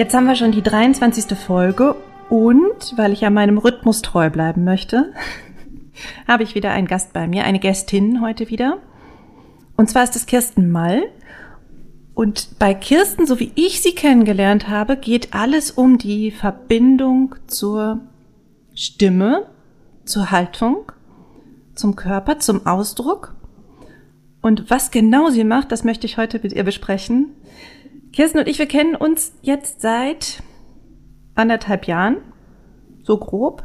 Jetzt haben wir schon die 23. Folge und weil ich ja meinem Rhythmus treu bleiben möchte, habe ich wieder einen Gast bei mir, eine Gästin heute wieder. Und zwar ist es Kirsten Mall. Und bei Kirsten, so wie ich sie kennengelernt habe, geht alles um die Verbindung zur Stimme, zur Haltung, zum Körper, zum Ausdruck. Und was genau sie macht, das möchte ich heute mit ihr besprechen. Kirsten und ich, wir kennen uns jetzt seit anderthalb Jahren, so grob.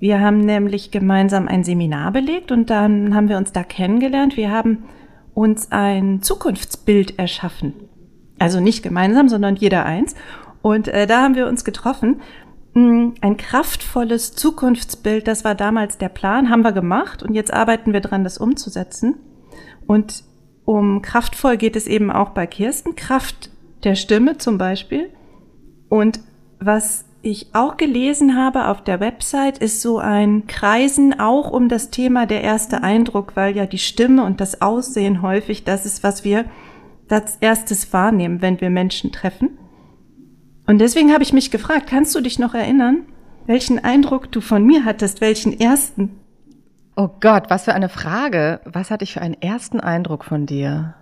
Wir haben nämlich gemeinsam ein Seminar belegt und dann haben wir uns da kennengelernt. Wir haben uns ein Zukunftsbild erschaffen. Also nicht gemeinsam, sondern jeder eins. Und äh, da haben wir uns getroffen. Hm, ein kraftvolles Zukunftsbild, das war damals der Plan, haben wir gemacht und jetzt arbeiten wir dran, das umzusetzen. Und um kraftvoll geht es eben auch bei Kirsten. Kraft der Stimme zum Beispiel. Und was ich auch gelesen habe auf der Website, ist so ein Kreisen auch um das Thema der erste Eindruck, weil ja die Stimme und das Aussehen häufig das ist, was wir als erstes wahrnehmen, wenn wir Menschen treffen. Und deswegen habe ich mich gefragt, kannst du dich noch erinnern, welchen Eindruck du von mir hattest, welchen ersten? Oh Gott, was für eine Frage. Was hatte ich für einen ersten Eindruck von dir?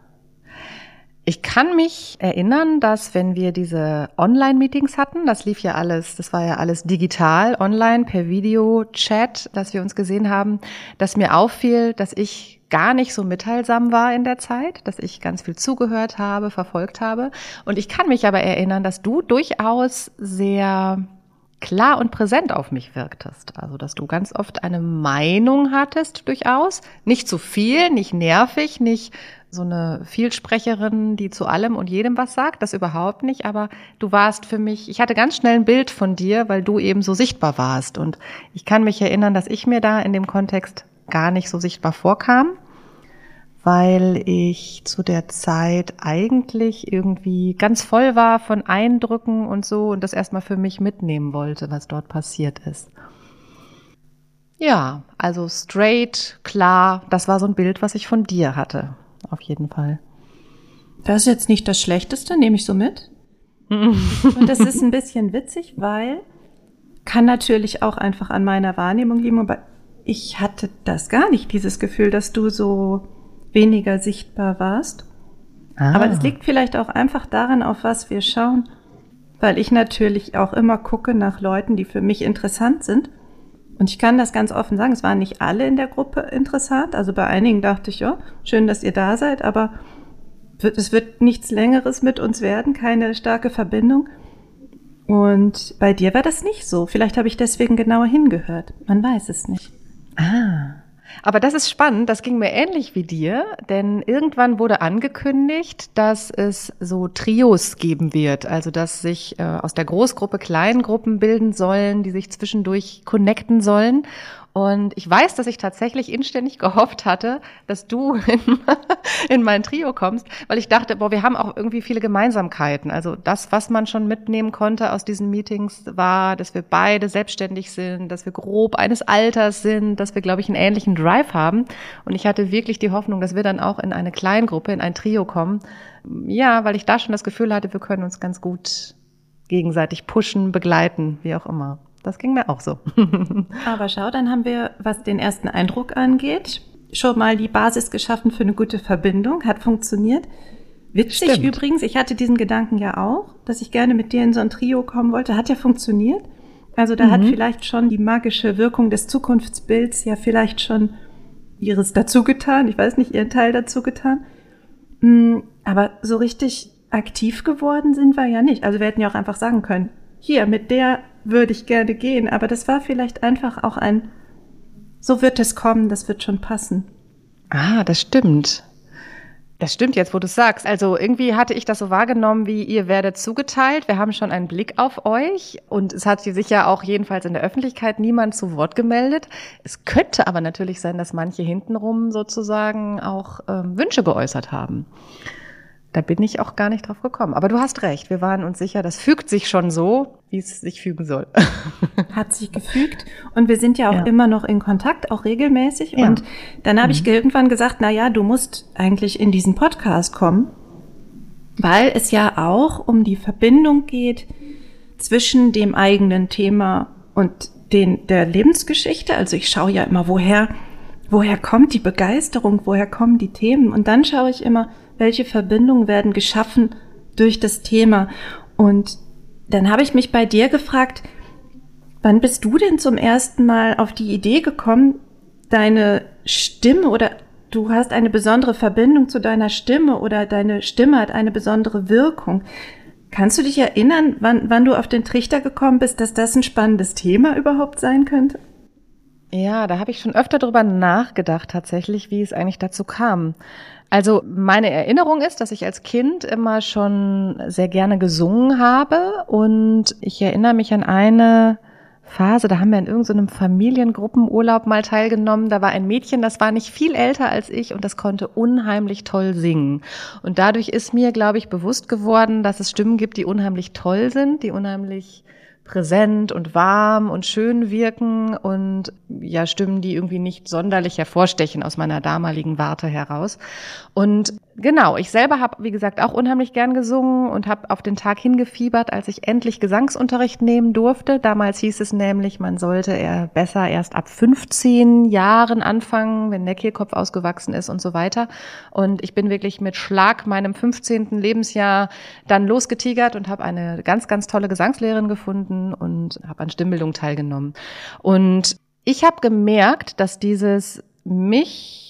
Ich kann mich erinnern, dass wenn wir diese Online-Meetings hatten, das lief ja alles, das war ja alles digital, online, per Video, Chat, dass wir uns gesehen haben, dass mir auffiel, dass ich gar nicht so mitteilsam war in der Zeit, dass ich ganz viel zugehört habe, verfolgt habe. Und ich kann mich aber erinnern, dass du durchaus sehr klar und präsent auf mich wirktest. Also, dass du ganz oft eine Meinung hattest, durchaus. Nicht zu viel, nicht nervig, nicht so eine Vielsprecherin, die zu allem und jedem was sagt, das überhaupt nicht, aber du warst für mich, ich hatte ganz schnell ein Bild von dir, weil du eben so sichtbar warst. Und ich kann mich erinnern, dass ich mir da in dem Kontext gar nicht so sichtbar vorkam, weil ich zu der Zeit eigentlich irgendwie ganz voll war von Eindrücken und so und das erstmal für mich mitnehmen wollte, was dort passiert ist. Ja, also straight, klar, das war so ein Bild, was ich von dir hatte auf jeden Fall. Das ist jetzt nicht das Schlechteste, nehme ich so mit. Und das ist ein bisschen witzig, weil kann natürlich auch einfach an meiner Wahrnehmung liegen, aber ich hatte das gar nicht, dieses Gefühl, dass du so weniger sichtbar warst. Ah. Aber das liegt vielleicht auch einfach daran, auf was wir schauen, weil ich natürlich auch immer gucke nach Leuten, die für mich interessant sind. Und ich kann das ganz offen sagen, es waren nicht alle in der Gruppe interessant. Also bei einigen dachte ich, ja, schön, dass ihr da seid, aber es wird nichts Längeres mit uns werden, keine starke Verbindung. Und bei dir war das nicht so. Vielleicht habe ich deswegen genauer hingehört. Man weiß es nicht. Ah. Aber das ist spannend, das ging mir ähnlich wie dir, denn irgendwann wurde angekündigt, dass es so Trios geben wird, also dass sich äh, aus der Großgruppe Kleingruppen bilden sollen, die sich zwischendurch connecten sollen. Und ich weiß, dass ich tatsächlich inständig gehofft hatte, dass du in, in, mein Trio kommst, weil ich dachte, boah, wir haben auch irgendwie viele Gemeinsamkeiten. Also das, was man schon mitnehmen konnte aus diesen Meetings, war, dass wir beide selbstständig sind, dass wir grob eines Alters sind, dass wir, glaube ich, einen ähnlichen Drive haben. Und ich hatte wirklich die Hoffnung, dass wir dann auch in eine Kleingruppe, in ein Trio kommen. Ja, weil ich da schon das Gefühl hatte, wir können uns ganz gut gegenseitig pushen, begleiten, wie auch immer. Das ging mir auch so. Aber schau, dann haben wir, was den ersten Eindruck angeht, schon mal die Basis geschaffen für eine gute Verbindung. Hat funktioniert. Witzig Stimmt. übrigens, ich hatte diesen Gedanken ja auch, dass ich gerne mit dir in so ein Trio kommen wollte. Hat ja funktioniert. Also da mhm. hat vielleicht schon die magische Wirkung des Zukunftsbilds ja vielleicht schon ihres dazu getan. Ich weiß nicht, ihren Teil dazu getan. Mm, aber so richtig aktiv geworden sind wir ja nicht. Also wir hätten ja auch einfach sagen können, hier, mit der würde ich gerne gehen, aber das war vielleicht einfach auch ein, so wird es kommen, das wird schon passen. Ah, das stimmt. Das stimmt jetzt, wo du sagst. Also irgendwie hatte ich das so wahrgenommen, wie ihr werdet zugeteilt. Wir haben schon einen Blick auf euch und es hat sich ja auch jedenfalls in der Öffentlichkeit niemand zu Wort gemeldet. Es könnte aber natürlich sein, dass manche hintenrum sozusagen auch ähm, Wünsche geäußert haben. Da bin ich auch gar nicht drauf gekommen. Aber du hast recht. Wir waren uns sicher, das fügt sich schon so, wie es sich fügen soll. Hat sich gefügt. Und wir sind ja auch ja. immer noch in Kontakt, auch regelmäßig. Ja. Und dann habe mhm. ich irgendwann gesagt, na ja, du musst eigentlich in diesen Podcast kommen, weil es ja auch um die Verbindung geht zwischen dem eigenen Thema und den, der Lebensgeschichte. Also ich schaue ja immer, woher, woher kommt die Begeisterung, woher kommen die Themen? Und dann schaue ich immer, welche Verbindungen werden geschaffen durch das Thema. Und dann habe ich mich bei dir gefragt, wann bist du denn zum ersten Mal auf die Idee gekommen, deine Stimme oder du hast eine besondere Verbindung zu deiner Stimme oder deine Stimme hat eine besondere Wirkung. Kannst du dich erinnern, wann, wann du auf den Trichter gekommen bist, dass das ein spannendes Thema überhaupt sein könnte? Ja, da habe ich schon öfter drüber nachgedacht, tatsächlich, wie es eigentlich dazu kam. Also meine Erinnerung ist, dass ich als Kind immer schon sehr gerne gesungen habe und ich erinnere mich an eine Phase, da haben wir in irgendeinem Familiengruppenurlaub mal teilgenommen. Da war ein Mädchen, das war nicht viel älter als ich und das konnte unheimlich toll singen. Und dadurch ist mir, glaube ich, bewusst geworden, dass es Stimmen gibt, die unheimlich toll sind, die unheimlich präsent und warm und schön wirken und ja Stimmen, die irgendwie nicht sonderlich hervorstechen aus meiner damaligen Warte heraus. Und genau, ich selber habe, wie gesagt, auch unheimlich gern gesungen und habe auf den Tag hingefiebert, als ich endlich Gesangsunterricht nehmen durfte. Damals hieß es nämlich, man sollte eher besser erst ab 15 Jahren anfangen, wenn der Kehlkopf ausgewachsen ist und so weiter. Und ich bin wirklich mit Schlag meinem 15. Lebensjahr dann losgetigert und habe eine ganz, ganz tolle Gesangslehrerin gefunden und habe an Stimmbildung teilgenommen. Und ich habe gemerkt, dass dieses mich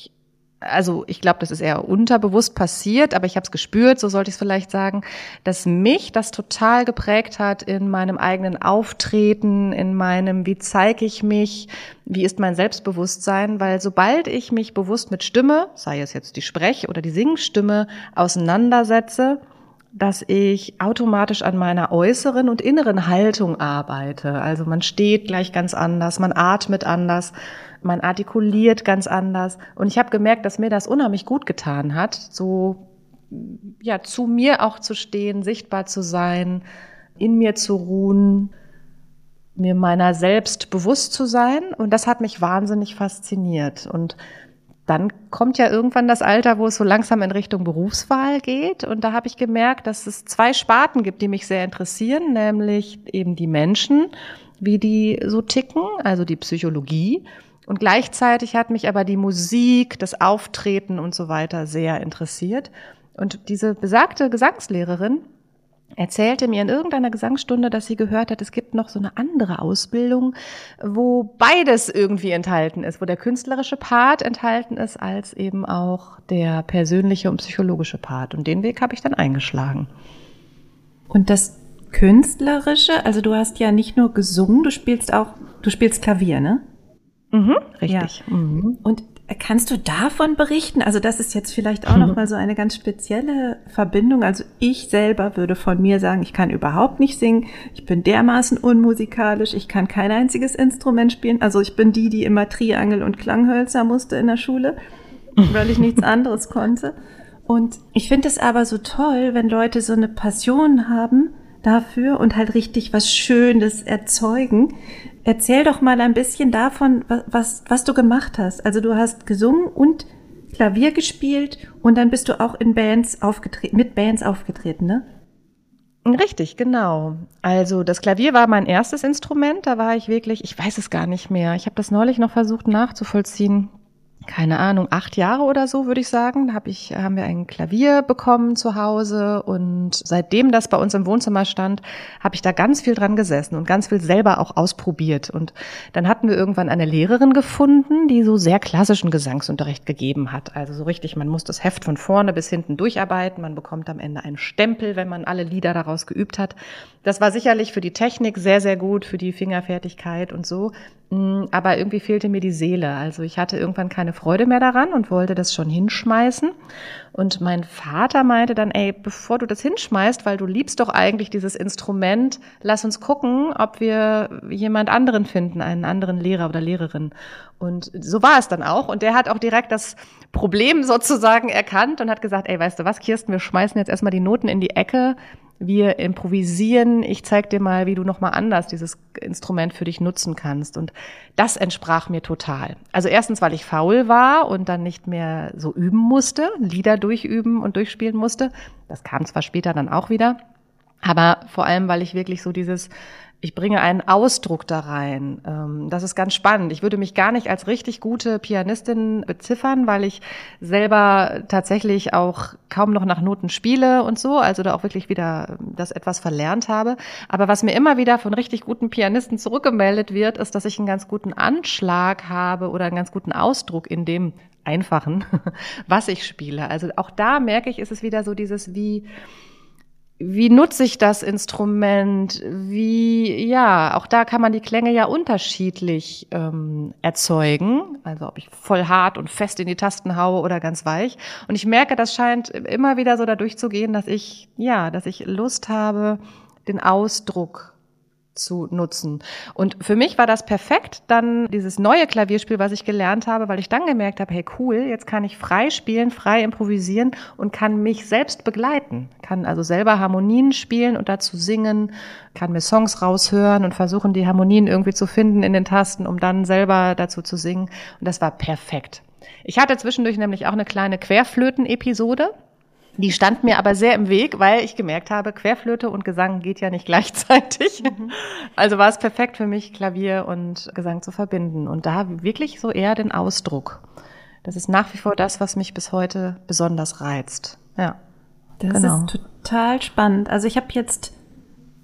also ich glaube, das ist eher unterbewusst passiert, aber ich habe es gespürt, so sollte ich es vielleicht sagen, dass mich das total geprägt hat in meinem eigenen Auftreten, in meinem, wie zeige ich mich, wie ist mein Selbstbewusstsein, weil sobald ich mich bewusst mit Stimme, sei es jetzt die Sprech- oder die Singstimme, auseinandersetze, dass ich automatisch an meiner äußeren und inneren Haltung arbeite. Also man steht gleich ganz anders, man atmet anders man artikuliert ganz anders. Und ich habe gemerkt, dass mir das unheimlich gut getan hat, so ja zu mir auch zu stehen, sichtbar zu sein, in mir zu ruhen, mir meiner selbst bewusst zu sein. Und das hat mich wahnsinnig fasziniert. Und dann kommt ja irgendwann das Alter, wo es so langsam in Richtung Berufswahl geht. Und da habe ich gemerkt, dass es zwei Sparten gibt, die mich sehr interessieren, nämlich eben die Menschen, wie die so ticken, also die Psychologie und gleichzeitig hat mich aber die Musik, das Auftreten und so weiter sehr interessiert. Und diese besagte Gesangslehrerin erzählte mir in irgendeiner Gesangsstunde, dass sie gehört hat, es gibt noch so eine andere Ausbildung, wo beides irgendwie enthalten ist, wo der künstlerische Part enthalten ist, als eben auch der persönliche und psychologische Part. Und den Weg habe ich dann eingeschlagen. Und das Künstlerische, also du hast ja nicht nur gesungen, du spielst auch, du spielst Klavier, ne? Mhm, richtig. Ja. Mhm. Und kannst du davon berichten? Also das ist jetzt vielleicht auch noch mal so eine ganz spezielle Verbindung. Also ich selber würde von mir sagen, ich kann überhaupt nicht singen. Ich bin dermaßen unmusikalisch. Ich kann kein einziges Instrument spielen. Also ich bin die, die immer Triangel und Klanghölzer musste in der Schule, weil ich nichts anderes konnte. Und ich finde es aber so toll, wenn Leute so eine Passion haben dafür und halt richtig was Schönes erzeugen. Erzähl doch mal ein bisschen davon, was, was du gemacht hast. Also du hast gesungen und Klavier gespielt und dann bist du auch in Bands aufgetreten, mit Bands aufgetreten, ne? Richtig, genau. Also das Klavier war mein erstes Instrument. Da war ich wirklich, ich weiß es gar nicht mehr. Ich habe das neulich noch versucht nachzuvollziehen keine Ahnung, acht Jahre oder so, würde ich sagen. Hab ich, haben wir ein Klavier bekommen zu Hause und seitdem das bei uns im Wohnzimmer stand, habe ich da ganz viel dran gesessen und ganz viel selber auch ausprobiert. Und dann hatten wir irgendwann eine Lehrerin gefunden, die so sehr klassischen Gesangsunterricht gegeben hat. Also so richtig, man muss das Heft von vorne bis hinten durcharbeiten, man bekommt am Ende einen Stempel, wenn man alle Lieder daraus geübt hat. Das war sicherlich für die Technik sehr, sehr gut, für die Fingerfertigkeit und so. Mm, aber irgendwie fehlte mir die Seele. Also ich hatte irgendwann keine Freude mehr daran und wollte das schon hinschmeißen. Und mein Vater meinte dann, ey, bevor du das hinschmeißt, weil du liebst doch eigentlich dieses Instrument, lass uns gucken, ob wir jemand anderen finden, einen anderen Lehrer oder Lehrerin. Und so war es dann auch. Und der hat auch direkt das Problem sozusagen erkannt und hat gesagt, ey, weißt du was, Kirsten, wir schmeißen jetzt erstmal die Noten in die Ecke wir improvisieren, ich zeig dir mal, wie du nochmal anders dieses Instrument für dich nutzen kannst. Und das entsprach mir total. Also erstens, weil ich faul war und dann nicht mehr so üben musste, Lieder durchüben und durchspielen musste. Das kam zwar später dann auch wieder. Aber vor allem, weil ich wirklich so dieses ich bringe einen Ausdruck da rein. Ähm, das ist ganz spannend. Ich würde mich gar nicht als richtig gute Pianistin beziffern, weil ich selber tatsächlich auch kaum noch nach Noten spiele und so, also da auch wirklich wieder das etwas verlernt habe. Aber was mir immer wieder von richtig guten Pianisten zurückgemeldet wird, ist, dass ich einen ganz guten Anschlag habe oder einen ganz guten Ausdruck in dem Einfachen, was ich spiele. Also auch da merke ich, ist es wieder so dieses wie, wie nutze ich das Instrument? Wie, ja, auch da kann man die Klänge ja unterschiedlich ähm, erzeugen. Also ob ich voll hart und fest in die Tasten haue oder ganz weich. Und ich merke, das scheint immer wieder so dadurch zu gehen, dass ich, ja, dass ich Lust habe, den Ausdruck zu nutzen. Und für mich war das perfekt, dann dieses neue Klavierspiel, was ich gelernt habe, weil ich dann gemerkt habe, hey cool, jetzt kann ich frei spielen, frei improvisieren und kann mich selbst begleiten. Kann also selber Harmonien spielen und dazu singen, kann mir Songs raushören und versuchen, die Harmonien irgendwie zu finden in den Tasten, um dann selber dazu zu singen. Und das war perfekt. Ich hatte zwischendurch nämlich auch eine kleine Querflöten-Episode. Die stand mir aber sehr im Weg, weil ich gemerkt habe, Querflöte und Gesang geht ja nicht gleichzeitig. Mhm. Also war es perfekt für mich, Klavier und Gesang zu verbinden. Und da wirklich so eher den Ausdruck. Das ist nach wie vor das, was mich bis heute besonders reizt. Ja. Das genau. ist total spannend. Also ich habe jetzt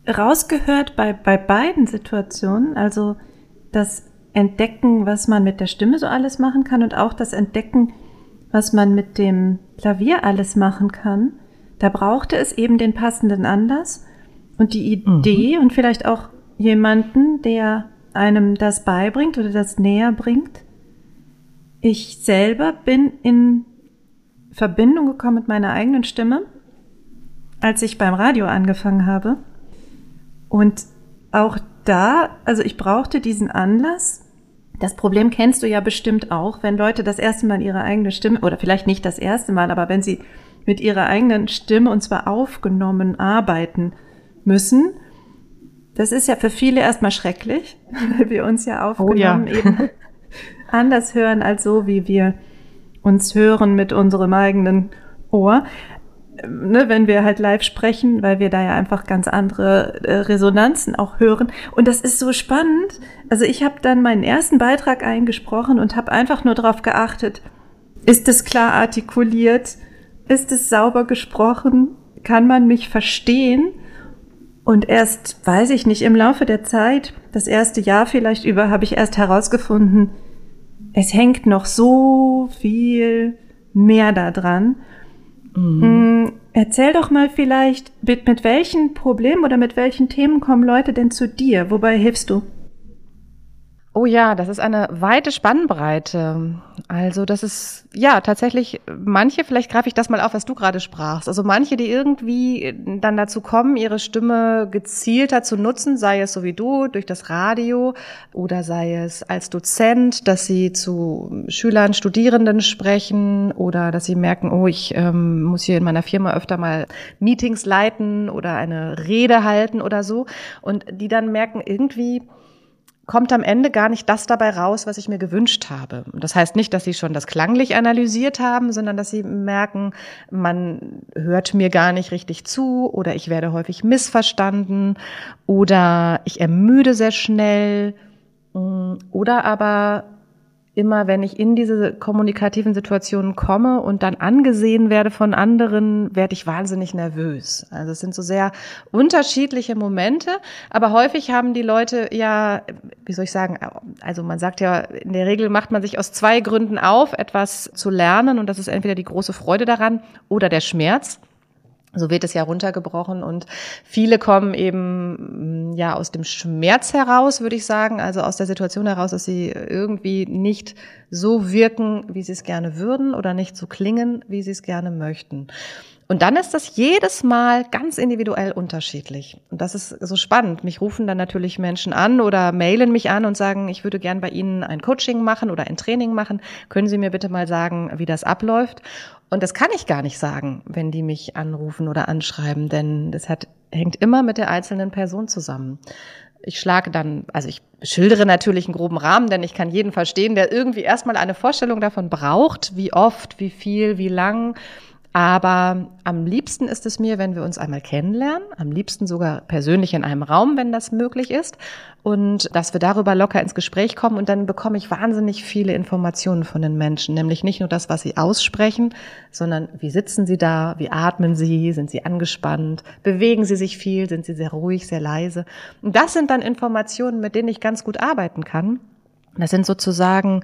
rausgehört bei, bei beiden Situationen, also das Entdecken, was man mit der Stimme so alles machen kann und auch das Entdecken, was man mit dem Klavier alles machen kann, da brauchte es eben den passenden Anlass und die Idee mhm. und vielleicht auch jemanden, der einem das beibringt oder das näher bringt. Ich selber bin in Verbindung gekommen mit meiner eigenen Stimme, als ich beim Radio angefangen habe. Und auch da, also ich brauchte diesen Anlass, das Problem kennst du ja bestimmt auch, wenn Leute das erste Mal ihre eigene Stimme, oder vielleicht nicht das erste Mal, aber wenn sie mit ihrer eigenen Stimme und zwar aufgenommen arbeiten müssen, das ist ja für viele erstmal schrecklich, weil wir uns ja aufgenommen oh ja. eben anders hören als so, wie wir uns hören mit unserem eigenen Ohr ne, wenn wir halt live sprechen, weil wir da ja einfach ganz andere äh, Resonanzen auch hören. Und das ist so spannend. Also ich habe dann meinen ersten Beitrag eingesprochen und habe einfach nur darauf geachtet, ist es klar artikuliert, ist es sauber gesprochen, kann man mich verstehen? Und erst, weiß ich nicht, im Laufe der Zeit, das erste Jahr vielleicht über, habe ich erst herausgefunden, es hängt noch so viel mehr da dran. Mhm. Mm, erzähl doch mal vielleicht, mit, mit welchen Problemen oder mit welchen Themen kommen Leute denn zu dir? Wobei hilfst du? Oh ja, das ist eine weite Spannbreite. Also das ist ja tatsächlich manche, vielleicht greife ich das mal auf, was du gerade sprachst. Also manche, die irgendwie dann dazu kommen, ihre Stimme gezielter zu nutzen, sei es so wie du durch das Radio oder sei es als Dozent, dass sie zu Schülern, Studierenden sprechen oder dass sie merken, oh, ich ähm, muss hier in meiner Firma öfter mal Meetings leiten oder eine Rede halten oder so und die dann merken irgendwie kommt am Ende gar nicht das dabei raus, was ich mir gewünscht habe. Das heißt nicht, dass sie schon das klanglich analysiert haben, sondern dass sie merken, man hört mir gar nicht richtig zu oder ich werde häufig missverstanden oder ich ermüde sehr schnell mm, oder aber immer, wenn ich in diese kommunikativen Situationen komme und dann angesehen werde von anderen, werde ich wahnsinnig nervös. Also es sind so sehr unterschiedliche Momente, aber häufig haben die Leute ja, wie soll ich sagen, also man sagt ja, in der Regel macht man sich aus zwei Gründen auf, etwas zu lernen und das ist entweder die große Freude daran oder der Schmerz. So wird es ja runtergebrochen und viele kommen eben mm, ja aus dem Schmerz heraus, würde ich sagen, also aus der Situation heraus, dass sie irgendwie nicht so wirken, wie sie es gerne würden oder nicht so klingen, wie sie es gerne möchten. Und dann ist das jedes Mal ganz individuell unterschiedlich. Und das ist so spannend. Mich rufen dann natürlich Menschen an oder mailen mich an und sagen, ich würde gern bei Ihnen ein Coaching machen oder ein Training machen. Können Sie mir bitte mal sagen, wie das abläuft? Und das kann ich gar nicht sagen, wenn die mich anrufen oder anschreiben, denn das hat, hängt immer mit der einzelnen Person zusammen. Ich schlage dann, also ich schildere natürlich einen groben Rahmen, denn ich kann jeden verstehen, der irgendwie erstmal eine Vorstellung davon braucht, wie oft, wie viel, wie lang aber am liebsten ist es mir, wenn wir uns einmal kennenlernen, am liebsten sogar persönlich in einem Raum, wenn das möglich ist, und dass wir darüber locker ins Gespräch kommen und dann bekomme ich wahnsinnig viele Informationen von den Menschen, nämlich nicht nur das, was sie aussprechen, sondern wie sitzen sie da, wie atmen sie, sind sie angespannt, bewegen sie sich viel, sind sie sehr ruhig, sehr leise. Und das sind dann Informationen, mit denen ich ganz gut arbeiten kann das sind sozusagen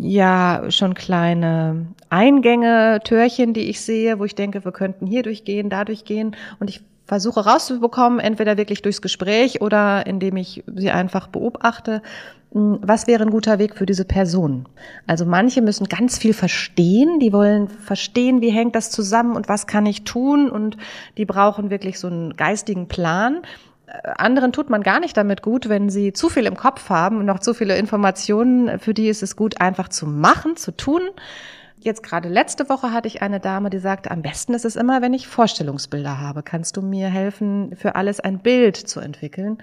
ja schon kleine Eingänge, Türchen, die ich sehe, wo ich denke, wir könnten hier durchgehen, da durchgehen. Und ich versuche rauszubekommen, entweder wirklich durchs Gespräch oder indem ich sie einfach beobachte, hm, was wäre ein guter Weg für diese Person? Also manche müssen ganz viel verstehen, die wollen verstehen, wie hängt das zusammen und was kann ich tun und die brauchen wirklich so einen geistigen Plan anderen tut man gar nicht damit gut, wenn sie zu viel im Kopf haben und noch zu viele Informationen. Für die ist es gut, einfach zu machen, zu tun. Jetzt gerade letzte Woche hatte ich eine Dame, die sagte, am besten ist es immer, wenn ich Vorstellungsbilder habe. Kannst du mir helfen, für alles ein Bild zu entwickeln?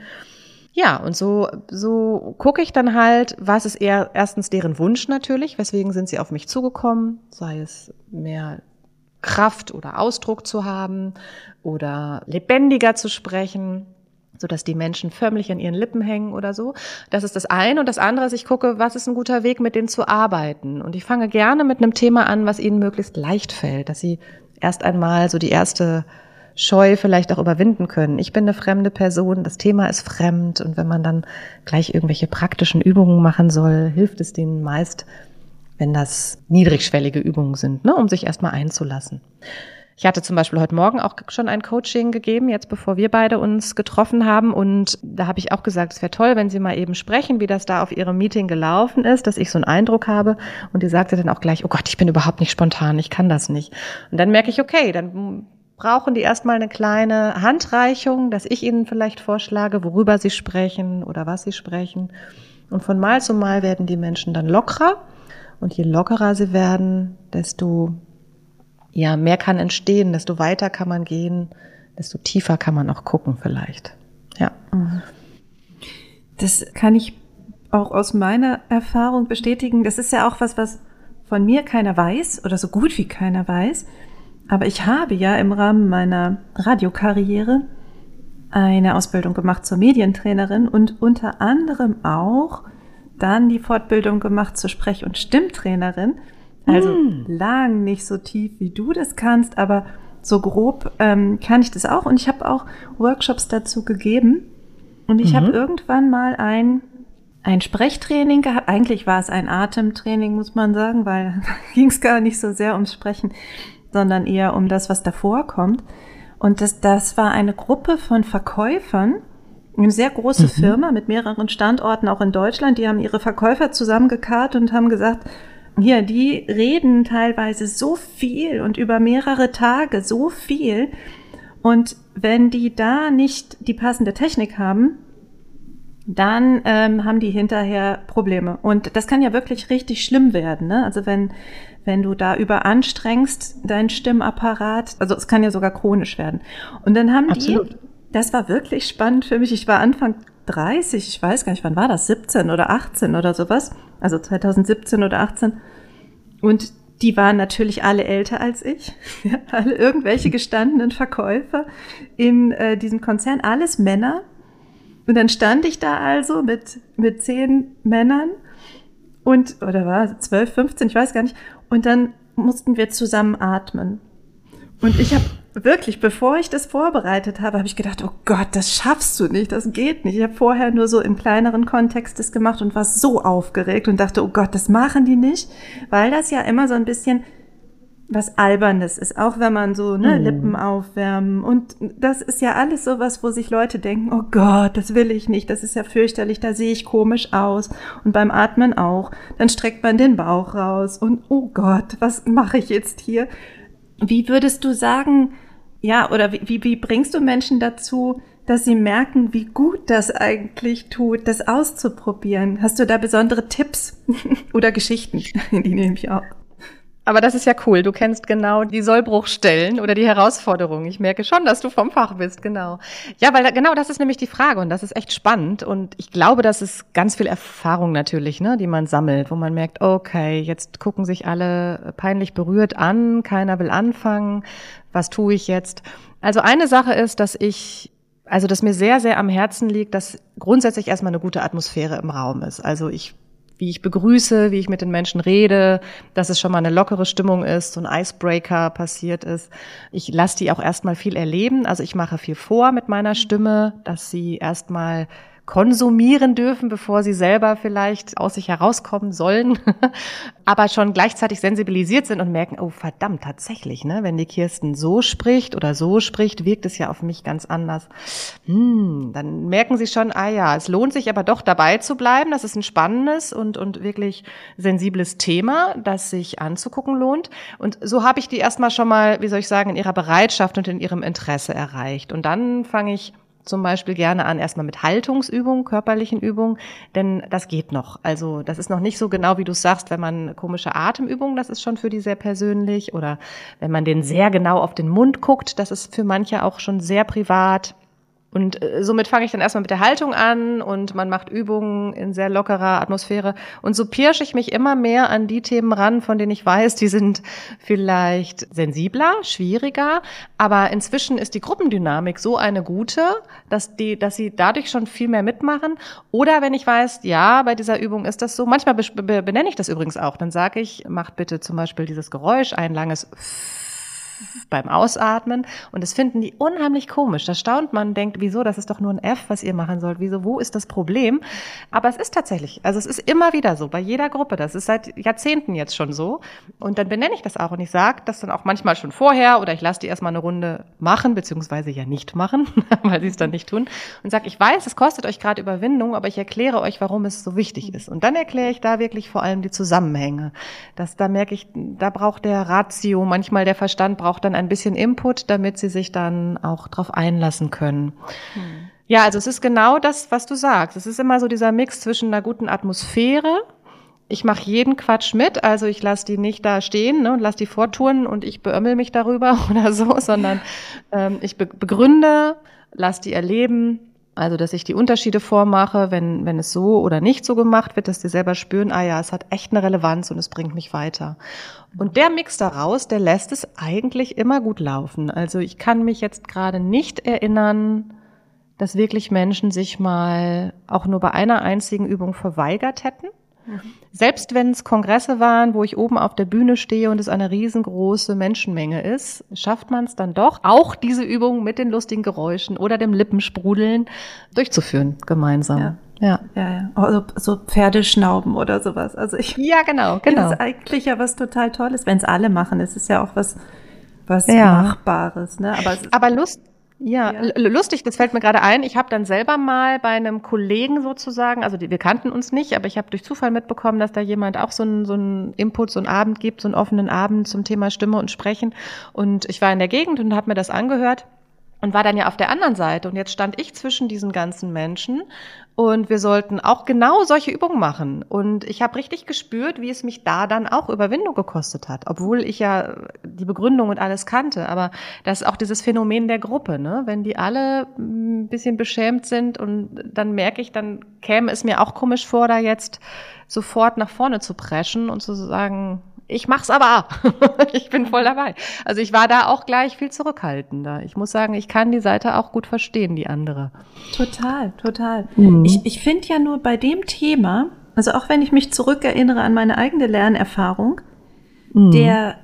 Ja, und so, so gucke ich dann halt, was ist eher erstens deren Wunsch natürlich, weswegen sind sie auf mich zugekommen, sei es mehr Kraft oder Ausdruck zu haben oder lebendiger zu sprechen so dass die Menschen förmlich an ihren Lippen hängen oder so. Das ist das eine. Und das andere ist, ich gucke, was ist ein guter Weg, mit denen zu arbeiten. Und ich fange gerne mit einem Thema an, was ihnen möglichst leicht fällt, dass sie erst einmal so die erste Scheu vielleicht auch überwinden können. Ich bin eine fremde Person, das Thema ist fremd und wenn man dann gleich irgendwelche praktischen Übungen machen soll, hilft es denen meist, wenn das niedrigschwellige Übungen sind, ne, um sich erstmal einzulassen. Ich hatte zum Beispiel heute Morgen auch schon ein Coaching gegeben, jetzt bevor wir beide uns getroffen haben. Und da habe ich auch gesagt, es wäre toll, wenn Sie mal eben sprechen, wie das da auf Ihrem Meeting gelaufen ist, dass ich so einen Eindruck habe. Und die sagte dann auch gleich, oh Gott, ich bin überhaupt nicht spontan, ich kann das nicht. Und dann merke ich, okay, dann brauchen die erstmal eine kleine Handreichung, dass ich ihnen vielleicht vorschlage, worüber sie sprechen oder was sie sprechen. Und von Mal zu Mal werden die Menschen dann lockerer. Und je lockerer sie werden, desto ja, mehr kann entstehen, desto weiter kann man gehen, desto tiefer kann man auch gucken vielleicht. Ja. Das kann ich auch aus meiner Erfahrung bestätigen. Das ist ja auch was, was von mir keiner weiß oder so gut wie keiner weiß. Aber ich habe ja im Rahmen meiner Radiokarriere eine Ausbildung gemacht zur Medientrainerin und unter anderem auch dann die Fortbildung gemacht zur Sprech- und Stimmtrainerin. Also mm. lang nicht so tief, wie du das kannst, aber so grob ähm, kann ich das auch. Und ich habe auch Workshops dazu gegeben. Und ich mhm. habe irgendwann mal ein, ein Sprechtraining gehabt. Eigentlich war es ein Atemtraining, muss man sagen, weil da ging es gar nicht so sehr ums Sprechen, sondern eher um das, was davor kommt. Und das, das war eine Gruppe von Verkäufern, eine sehr große mhm. Firma mit mehreren Standorten auch in Deutschland. Die haben ihre Verkäufer zusammengekarrt und haben gesagt, hier, die reden teilweise so viel und über mehrere Tage so viel. Und wenn die da nicht die passende Technik haben, dann ähm, haben die hinterher Probleme. Und das kann ja wirklich richtig schlimm werden. Ne? Also wenn, wenn du da überanstrengst, dein Stimmapparat, also es kann ja sogar chronisch werden. Und dann haben Absolut. die, das war wirklich spannend für mich. Ich war Anfang 30, ich weiß gar nicht, wann war das, 17 oder 18 oder sowas, also 2017 oder 18. Und die waren natürlich alle älter als ich, ja, alle irgendwelche gestandenen Verkäufer in äh, diesem Konzern, alles Männer. Und dann stand ich da also mit, mit zehn Männern und, oder war zwölf, 15, ich weiß gar nicht. Und dann mussten wir zusammen atmen. Und ich habe wirklich, bevor ich das vorbereitet habe, habe ich gedacht, oh Gott, das schaffst du nicht, das geht nicht. Ich habe vorher nur so im kleineren Kontext das gemacht und war so aufgeregt und dachte, oh Gott, das machen die nicht, weil das ja immer so ein bisschen was Albernes ist, auch wenn man so ne, mm. Lippen aufwärmen. Und das ist ja alles sowas, wo sich Leute denken, oh Gott, das will ich nicht, das ist ja fürchterlich, da sehe ich komisch aus. Und beim Atmen auch. Dann streckt man den Bauch raus und oh Gott, was mache ich jetzt hier? Wie würdest du sagen, ja, oder wie, wie, bringst du Menschen dazu, dass sie merken, wie gut das eigentlich tut, das auszuprobieren? Hast du da besondere Tipps oder Geschichten? Die nehme ich auch. Aber das ist ja cool. Du kennst genau die Sollbruchstellen oder die Herausforderungen. Ich merke schon, dass du vom Fach bist, genau. Ja, weil genau das ist nämlich die Frage und das ist echt spannend. Und ich glaube, das ist ganz viel Erfahrung natürlich, ne, die man sammelt, wo man merkt, okay, jetzt gucken sich alle peinlich berührt an, keiner will anfangen. Was tue ich jetzt? Also eine Sache ist, dass ich also, dass mir sehr, sehr am Herzen liegt, dass grundsätzlich erstmal eine gute Atmosphäre im Raum ist. Also ich wie ich begrüße, wie ich mit den Menschen rede, dass es schon mal eine lockere Stimmung ist, so ein Icebreaker passiert ist. Ich lasse die auch erstmal viel erleben. Also ich mache viel vor mit meiner Stimme, dass sie erstmal konsumieren dürfen, bevor sie selber vielleicht aus sich herauskommen sollen, aber schon gleichzeitig sensibilisiert sind und merken, oh verdammt, tatsächlich, ne, wenn die Kirsten so spricht oder so spricht, wirkt es ja auf mich ganz anders. Hm, dann merken sie schon, ah ja, es lohnt sich aber doch dabei zu bleiben. Das ist ein spannendes und, und wirklich sensibles Thema, das sich anzugucken lohnt. Und so habe ich die erstmal schon mal, wie soll ich sagen, in ihrer Bereitschaft und in ihrem Interesse erreicht. Und dann fange ich zum Beispiel gerne an, erstmal mit Haltungsübungen, körperlichen Übungen, denn das geht noch. Also das ist noch nicht so genau, wie du sagst, wenn man komische Atemübungen, das ist schon für die sehr persönlich, oder wenn man den sehr genau auf den Mund guckt, das ist für manche auch schon sehr privat. Und äh, somit fange ich dann erstmal mit der Haltung an und man macht Übungen in sehr lockerer Atmosphäre. Und so pirsche ich mich immer mehr an die Themen ran, von denen ich weiß, die sind vielleicht sensibler, schwieriger. Aber inzwischen ist die Gruppendynamik so eine gute, dass die, dass sie dadurch schon viel mehr mitmachen. Oder wenn ich weiß, ja, bei dieser Übung ist das so. Manchmal benenne ich das übrigens auch. Dann sage ich, macht bitte zum Beispiel dieses Geräusch, ein langes beim Ausatmen. Und das finden die unheimlich komisch. Da staunt man, denkt, wieso, das ist doch nur ein F, was ihr machen sollt. Wieso, wo ist das Problem? Aber es ist tatsächlich, also es ist immer wieder so, bei jeder Gruppe. Das ist seit Jahrzehnten jetzt schon so. Und dann benenne ich das auch und ich sage das dann auch manchmal schon vorher oder ich lasse die erstmal eine Runde machen, beziehungsweise ja nicht machen, weil sie es dann nicht tun. Und sage, ich weiß, es kostet euch gerade Überwindung, aber ich erkläre euch, warum es so wichtig ist. Und dann erkläre ich da wirklich vor allem die Zusammenhänge. Dass da merke ich, da braucht der Ratio, manchmal der Verstand braucht dann ein bisschen Input, damit sie sich dann auch darauf einlassen können. Hm. Ja, also es ist genau das, was du sagst. Es ist immer so dieser Mix zwischen einer guten Atmosphäre. Ich mache jeden Quatsch mit, also ich lasse die nicht da stehen ne, und lasse die vortouren und ich beömmel mich darüber oder so, sondern ähm, ich be begründe, lasse die erleben, also, dass ich die Unterschiede vormache, wenn, wenn es so oder nicht so gemacht wird, dass die selber spüren, ah ja, es hat echt eine Relevanz und es bringt mich weiter. Und der Mix daraus, der lässt es eigentlich immer gut laufen. Also, ich kann mich jetzt gerade nicht erinnern, dass wirklich Menschen sich mal auch nur bei einer einzigen Übung verweigert hätten. Selbst wenn es Kongresse waren, wo ich oben auf der Bühne stehe und es eine riesengroße Menschenmenge ist, schafft man es dann doch, auch diese Übung mit den lustigen Geräuschen oder dem Lippensprudeln durchzuführen, gemeinsam. Ja. Ja, ja, ja. Also so Pferdeschnauben oder sowas. Also ich. Ja, genau, genau. Das ist eigentlich ja was total Tolles, wenn es alle machen. Es ist ja auch was, was ja. Machbares, ne? Aber, aber Lust, ja, ja, lustig, das fällt mir gerade ein. Ich habe dann selber mal bei einem Kollegen sozusagen, also die, wir kannten uns nicht, aber ich habe durch Zufall mitbekommen, dass da jemand auch so einen so einen Input, so einen Abend gibt, so einen offenen Abend zum Thema Stimme und Sprechen. Und ich war in der Gegend und habe mir das angehört und war dann ja auf der anderen Seite. Und jetzt stand ich zwischen diesen ganzen Menschen und wir sollten auch genau solche Übungen machen. Und ich habe richtig gespürt, wie es mich da dann auch Überwindung gekostet hat, obwohl ich ja die Begründung und alles kannte. Aber das ist auch dieses Phänomen der Gruppe, ne? Wenn die alle ein bisschen beschämt sind und dann merke ich, dann käme es mir auch komisch vor, da jetzt sofort nach vorne zu preschen und zu sagen, ich mach's aber. ich bin voll dabei. Also ich war da auch gleich viel zurückhaltender. Ich muss sagen, ich kann die Seite auch gut verstehen, die andere. Total, total. Mhm. Ich, ich finde ja nur bei dem Thema, also auch wenn ich mich zurückerinnere an meine eigene Lernerfahrung, mhm. der,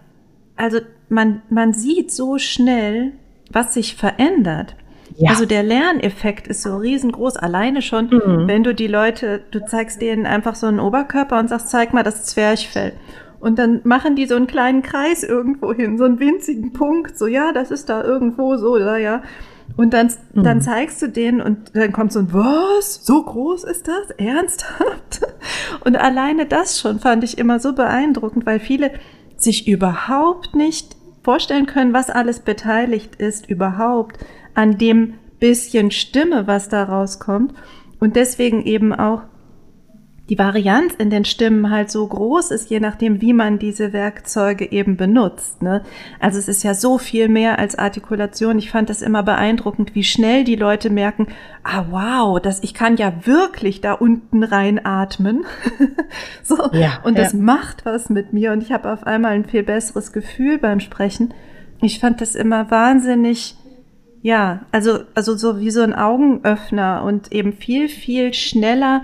also man, man sieht so schnell, was sich verändert. Ja. Also der Lerneffekt ist so riesengroß, alleine schon, mhm. wenn du die Leute, du zeigst denen einfach so einen Oberkörper und sagst, zeig mal das Zwerchfell. Und dann machen die so einen kleinen Kreis irgendwo hin, so einen winzigen Punkt, so ja, das ist da irgendwo so, da ja. Und dann, mhm. dann zeigst du denen und dann kommt so ein, was? So groß ist das? Ernsthaft? Und alleine das schon fand ich immer so beeindruckend, weil viele sich überhaupt nicht vorstellen können, was alles beteiligt ist überhaupt an dem bisschen Stimme, was da rauskommt. Und deswegen eben auch die Varianz in den Stimmen halt so groß ist, je nachdem, wie man diese Werkzeuge eben benutzt. Ne? Also es ist ja so viel mehr als Artikulation. Ich fand das immer beeindruckend, wie schnell die Leute merken, ah wow, das, ich kann ja wirklich da unten reinatmen. so. Ja, und das ja. macht was mit mir und ich habe auf einmal ein viel besseres Gefühl beim Sprechen. Ich fand das immer wahnsinnig ja, also, also so wie so ein Augenöffner und eben viel, viel schneller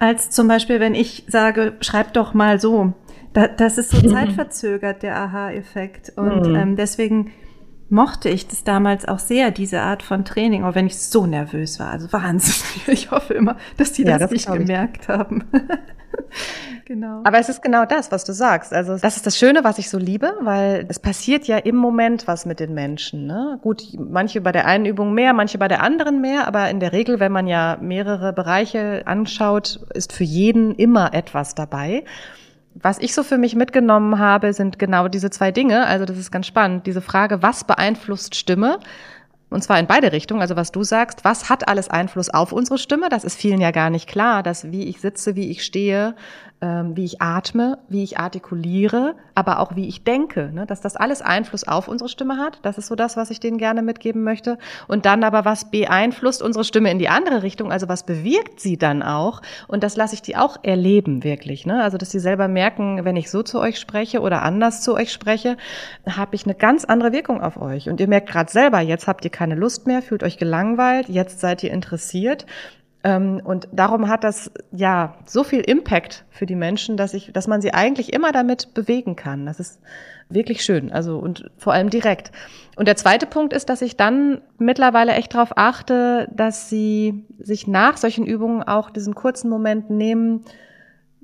als zum Beispiel, wenn ich sage, schreib doch mal so. Da, das ist so zeitverzögert, der Aha-Effekt. Und mhm. ähm, deswegen mochte ich das damals auch sehr, diese Art von Training, auch wenn ich so nervös war. Also Wahnsinn. Ich hoffe immer, dass die ja, das, das nicht gemerkt haben. genau. Aber es ist genau das, was du sagst. Also das ist das Schöne, was ich so liebe, weil es passiert ja im Moment was mit den Menschen. Ne? Gut, manche bei der einen Übung mehr, manche bei der anderen mehr, aber in der Regel, wenn man ja mehrere Bereiche anschaut, ist für jeden immer etwas dabei. Was ich so für mich mitgenommen habe, sind genau diese zwei Dinge. Also das ist ganz spannend. Diese Frage, was beeinflusst Stimme? Und zwar in beide Richtungen. Also was du sagst, was hat alles Einfluss auf unsere Stimme? Das ist vielen ja gar nicht klar, dass wie ich sitze, wie ich stehe, wie ich atme, wie ich artikuliere, aber auch wie ich denke, ne? dass das alles Einfluss auf unsere Stimme hat. Das ist so das, was ich denen gerne mitgeben möchte. Und dann aber, was beeinflusst unsere Stimme in die andere Richtung, also was bewirkt sie dann auch? Und das lasse ich die auch erleben, wirklich. Ne? Also, dass sie selber merken, wenn ich so zu euch spreche oder anders zu euch spreche, habe ich eine ganz andere Wirkung auf euch. Und ihr merkt gerade selber, jetzt habt ihr keine Lust mehr, fühlt euch gelangweilt, jetzt seid ihr interessiert. Ähm, und darum hat das ja so viel Impact für die Menschen, dass ich, dass man sie eigentlich immer damit bewegen kann. Das ist wirklich schön. Also und vor allem direkt. Und der zweite Punkt ist, dass ich dann mittlerweile echt darauf achte, dass sie sich nach solchen Übungen auch diesen kurzen Moment nehmen,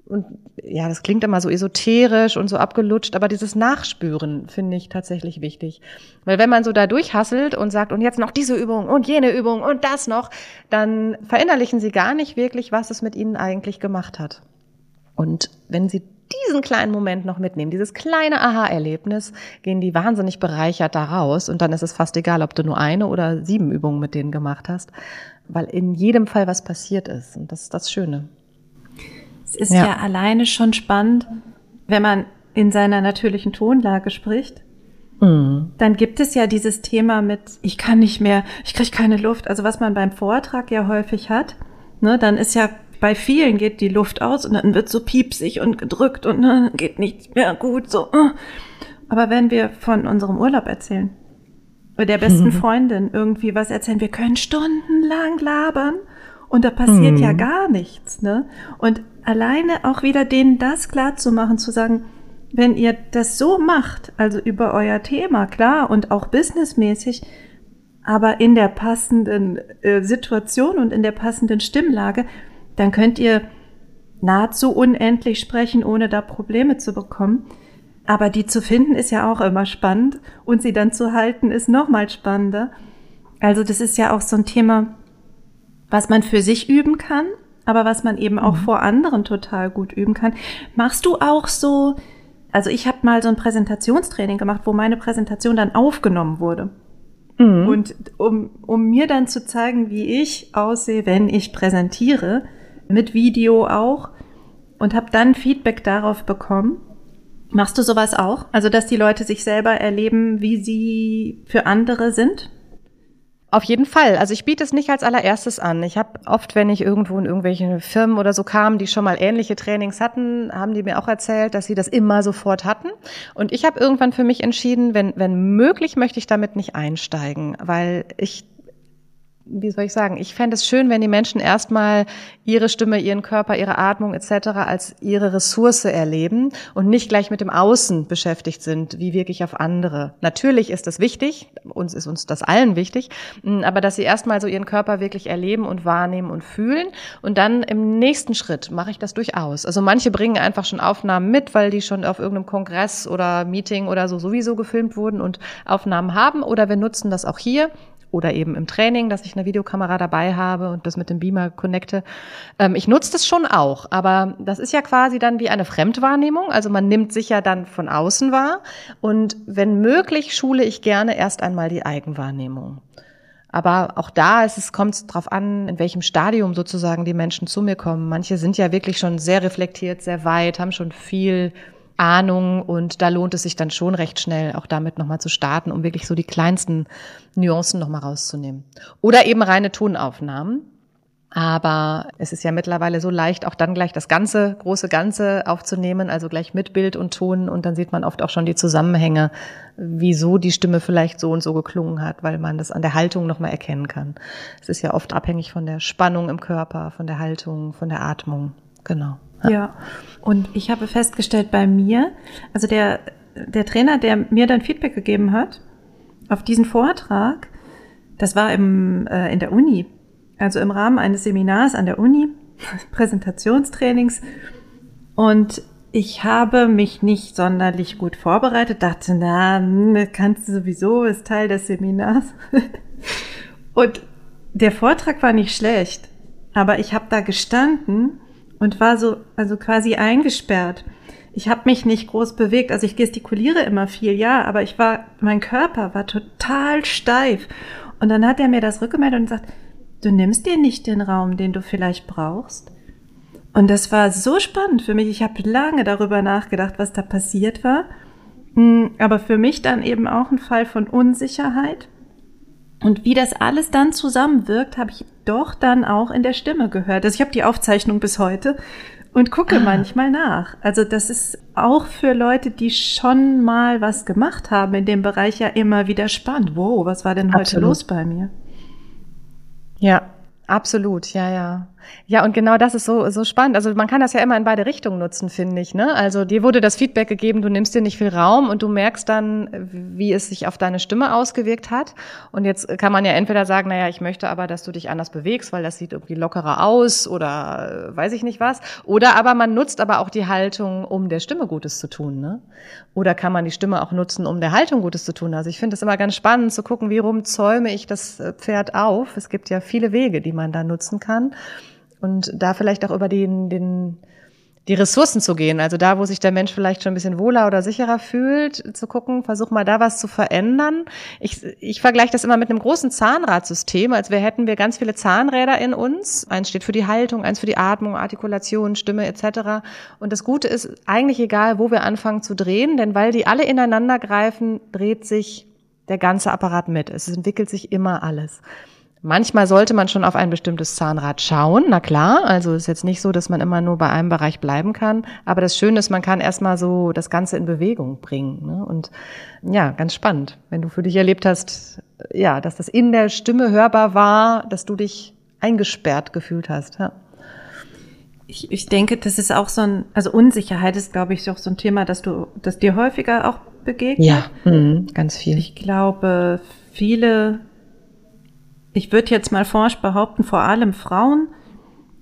und ja, das klingt immer so esoterisch und so abgelutscht, aber dieses Nachspüren finde ich tatsächlich wichtig. Weil wenn man so da durchhasselt und sagt, und jetzt noch diese Übung und jene Übung und das noch, dann verinnerlichen sie gar nicht wirklich, was es mit ihnen eigentlich gemacht hat. Und wenn sie diesen kleinen Moment noch mitnehmen, dieses kleine Aha-Erlebnis, gehen die wahnsinnig bereichert da raus und dann ist es fast egal, ob du nur eine oder sieben Übungen mit denen gemacht hast, weil in jedem Fall was passiert ist und das ist das Schöne. Ist ja. ja alleine schon spannend, wenn man in seiner natürlichen Tonlage spricht. Mhm. Dann gibt es ja dieses Thema mit, ich kann nicht mehr, ich kriege keine Luft. Also was man beim Vortrag ja häufig hat, ne, dann ist ja bei vielen geht die Luft aus und dann wird so piepsig und gedrückt und ne, geht nicht mehr gut so. Uh. Aber wenn wir von unserem Urlaub erzählen, oder der besten Freundin irgendwie was erzählen, wir können stundenlang labern und da passiert mhm. ja gar nichts. Ne? Und alleine auch wieder denen das klar zu machen, zu sagen, wenn ihr das so macht, also über euer Thema, klar, und auch businessmäßig, aber in der passenden äh, Situation und in der passenden Stimmlage, dann könnt ihr nahezu unendlich sprechen, ohne da Probleme zu bekommen. Aber die zu finden ist ja auch immer spannend und sie dann zu halten ist noch mal spannender. Also das ist ja auch so ein Thema, was man für sich üben kann, aber was man eben auch mhm. vor anderen total gut üben kann. Machst du auch so, also ich habe mal so ein Präsentationstraining gemacht, wo meine Präsentation dann aufgenommen wurde. Mhm. Und um, um mir dann zu zeigen, wie ich aussehe, wenn ich präsentiere, mit Video auch, und habe dann Feedback darauf bekommen. Machst du sowas auch? Also, dass die Leute sich selber erleben, wie sie für andere sind? Auf jeden Fall. Also ich biete es nicht als allererstes an. Ich habe oft, wenn ich irgendwo in irgendwelche Firmen oder so kam, die schon mal ähnliche Trainings hatten, haben die mir auch erzählt, dass sie das immer sofort hatten. Und ich habe irgendwann für mich entschieden, wenn, wenn möglich, möchte ich damit nicht einsteigen, weil ich wie soll ich sagen, ich fände es schön, wenn die Menschen erstmal ihre Stimme, ihren Körper, ihre Atmung etc. als ihre Ressource erleben und nicht gleich mit dem Außen beschäftigt sind, wie wirklich auf andere. Natürlich ist das wichtig, uns ist uns das allen wichtig, mm, aber dass sie erstmal so ihren Körper wirklich erleben und wahrnehmen und fühlen und dann im nächsten Schritt mache ich das durchaus. Also manche bringen einfach schon Aufnahmen mit, weil die schon auf irgendeinem Kongress oder Meeting oder so sowieso gefilmt wurden und Aufnahmen haben oder wir nutzen das auch hier oder eben im Training, dass ich eine Videokamera dabei habe und das mit dem Beamer connecte. Ähm, ich nutze das schon auch, aber das ist ja quasi dann wie eine Fremdwahrnehmung. Also man nimmt sich ja dann von außen wahr und wenn möglich schule ich gerne erst einmal die Eigenwahrnehmung. Aber auch da ist es, kommt es darauf an, in welchem Stadium sozusagen die Menschen zu mir kommen. Manche sind ja wirklich schon sehr reflektiert, sehr weit, haben schon viel Ahnung und da lohnt es sich dann schon recht schnell auch damit nochmal zu starten, um wirklich so die kleinsten Nuancen nochmal rauszunehmen. Oder eben reine Tonaufnahmen. Aber es ist ja mittlerweile so leicht, auch dann gleich das ganze, große Ganze aufzunehmen, also gleich mit Bild und Ton. Und dann sieht man oft auch schon die Zusammenhänge, wieso die Stimme vielleicht so und so geklungen hat, weil man das an der Haltung nochmal erkennen kann. Es ist ja oft abhängig von der Spannung im Körper, von der Haltung, von der Atmung. Genau. Ja. ja. Und ich habe festgestellt bei mir, also der, der Trainer, der mir dann Feedback gegeben hat auf diesen Vortrag, das war im, äh, in der Uni, also im Rahmen eines Seminars an der Uni, Präsentationstrainings. Und ich habe mich nicht sonderlich gut vorbereitet, dachte, na, hm, kannst du sowieso, ist Teil des Seminars. Und der Vortrag war nicht schlecht, aber ich habe da gestanden und war so, also quasi eingesperrt. Ich habe mich nicht groß bewegt, also ich gestikuliere immer viel, ja, aber ich war, mein Körper war total steif. Und dann hat er mir das rückgemeldet und gesagt, du nimmst dir nicht den Raum, den du vielleicht brauchst. Und das war so spannend für mich. Ich habe lange darüber nachgedacht, was da passiert war. Hm, aber für mich dann eben auch ein Fall von Unsicherheit. Und wie das alles dann zusammenwirkt, habe ich doch dann auch in der Stimme gehört. Also ich habe die Aufzeichnung bis heute und gucke ah. manchmal nach. Also das ist auch für Leute, die schon mal was gemacht haben in dem Bereich ja immer wieder spannend. Wow, was war denn heute Absolut. los bei mir? Ja, Absolut, ja, ja. Ja, und genau das ist so, so spannend. Also man kann das ja immer in beide Richtungen nutzen, finde ich. Ne? Also dir wurde das Feedback gegeben, du nimmst dir nicht viel Raum und du merkst dann, wie es sich auf deine Stimme ausgewirkt hat. Und jetzt kann man ja entweder sagen, naja, ich möchte aber, dass du dich anders bewegst, weil das sieht irgendwie lockerer aus oder äh, weiß ich nicht was. Oder aber man nutzt aber auch die Haltung, um der Stimme Gutes zu tun. Ne? Oder kann man die Stimme auch nutzen, um der Haltung Gutes zu tun? Also ich finde es immer ganz spannend zu gucken, wie rum zäume ich das äh, Pferd auf. Es gibt ja viele Wege, die man da nutzen kann. Und da vielleicht auch über den, den, die Ressourcen zu gehen. Also da, wo sich der Mensch vielleicht schon ein bisschen wohler oder sicherer fühlt, zu gucken, versuch mal da was zu verändern. Ich, ich vergleiche das immer mit einem großen Zahnradsystem, als wir hätten wir ganz viele Zahnräder in uns. Eins steht für die Haltung, eins für die Atmung, Artikulation, Stimme etc. Und das Gute ist eigentlich egal, wo wir anfangen zu drehen, denn weil die alle ineinander greifen, dreht sich der ganze Apparat mit. Es entwickelt sich immer alles. Manchmal sollte man schon auf ein bestimmtes Zahnrad schauen, na klar. Also ist jetzt nicht so, dass man immer nur bei einem Bereich bleiben kann. Aber das Schöne ist, man kann erstmal so das Ganze in Bewegung bringen. Ne? Und ja, ganz spannend, wenn du für dich erlebt hast, ja, dass das in der Stimme hörbar war, dass du dich eingesperrt gefühlt hast. Ja. Ich, ich denke, das ist auch so ein, also Unsicherheit ist, glaube ich, auch so ein Thema, dass du, dass dir häufiger auch begegnet. Ja, mhm, ganz viel. Ich glaube, viele ich würde jetzt mal forsch behaupten, vor allem Frauen,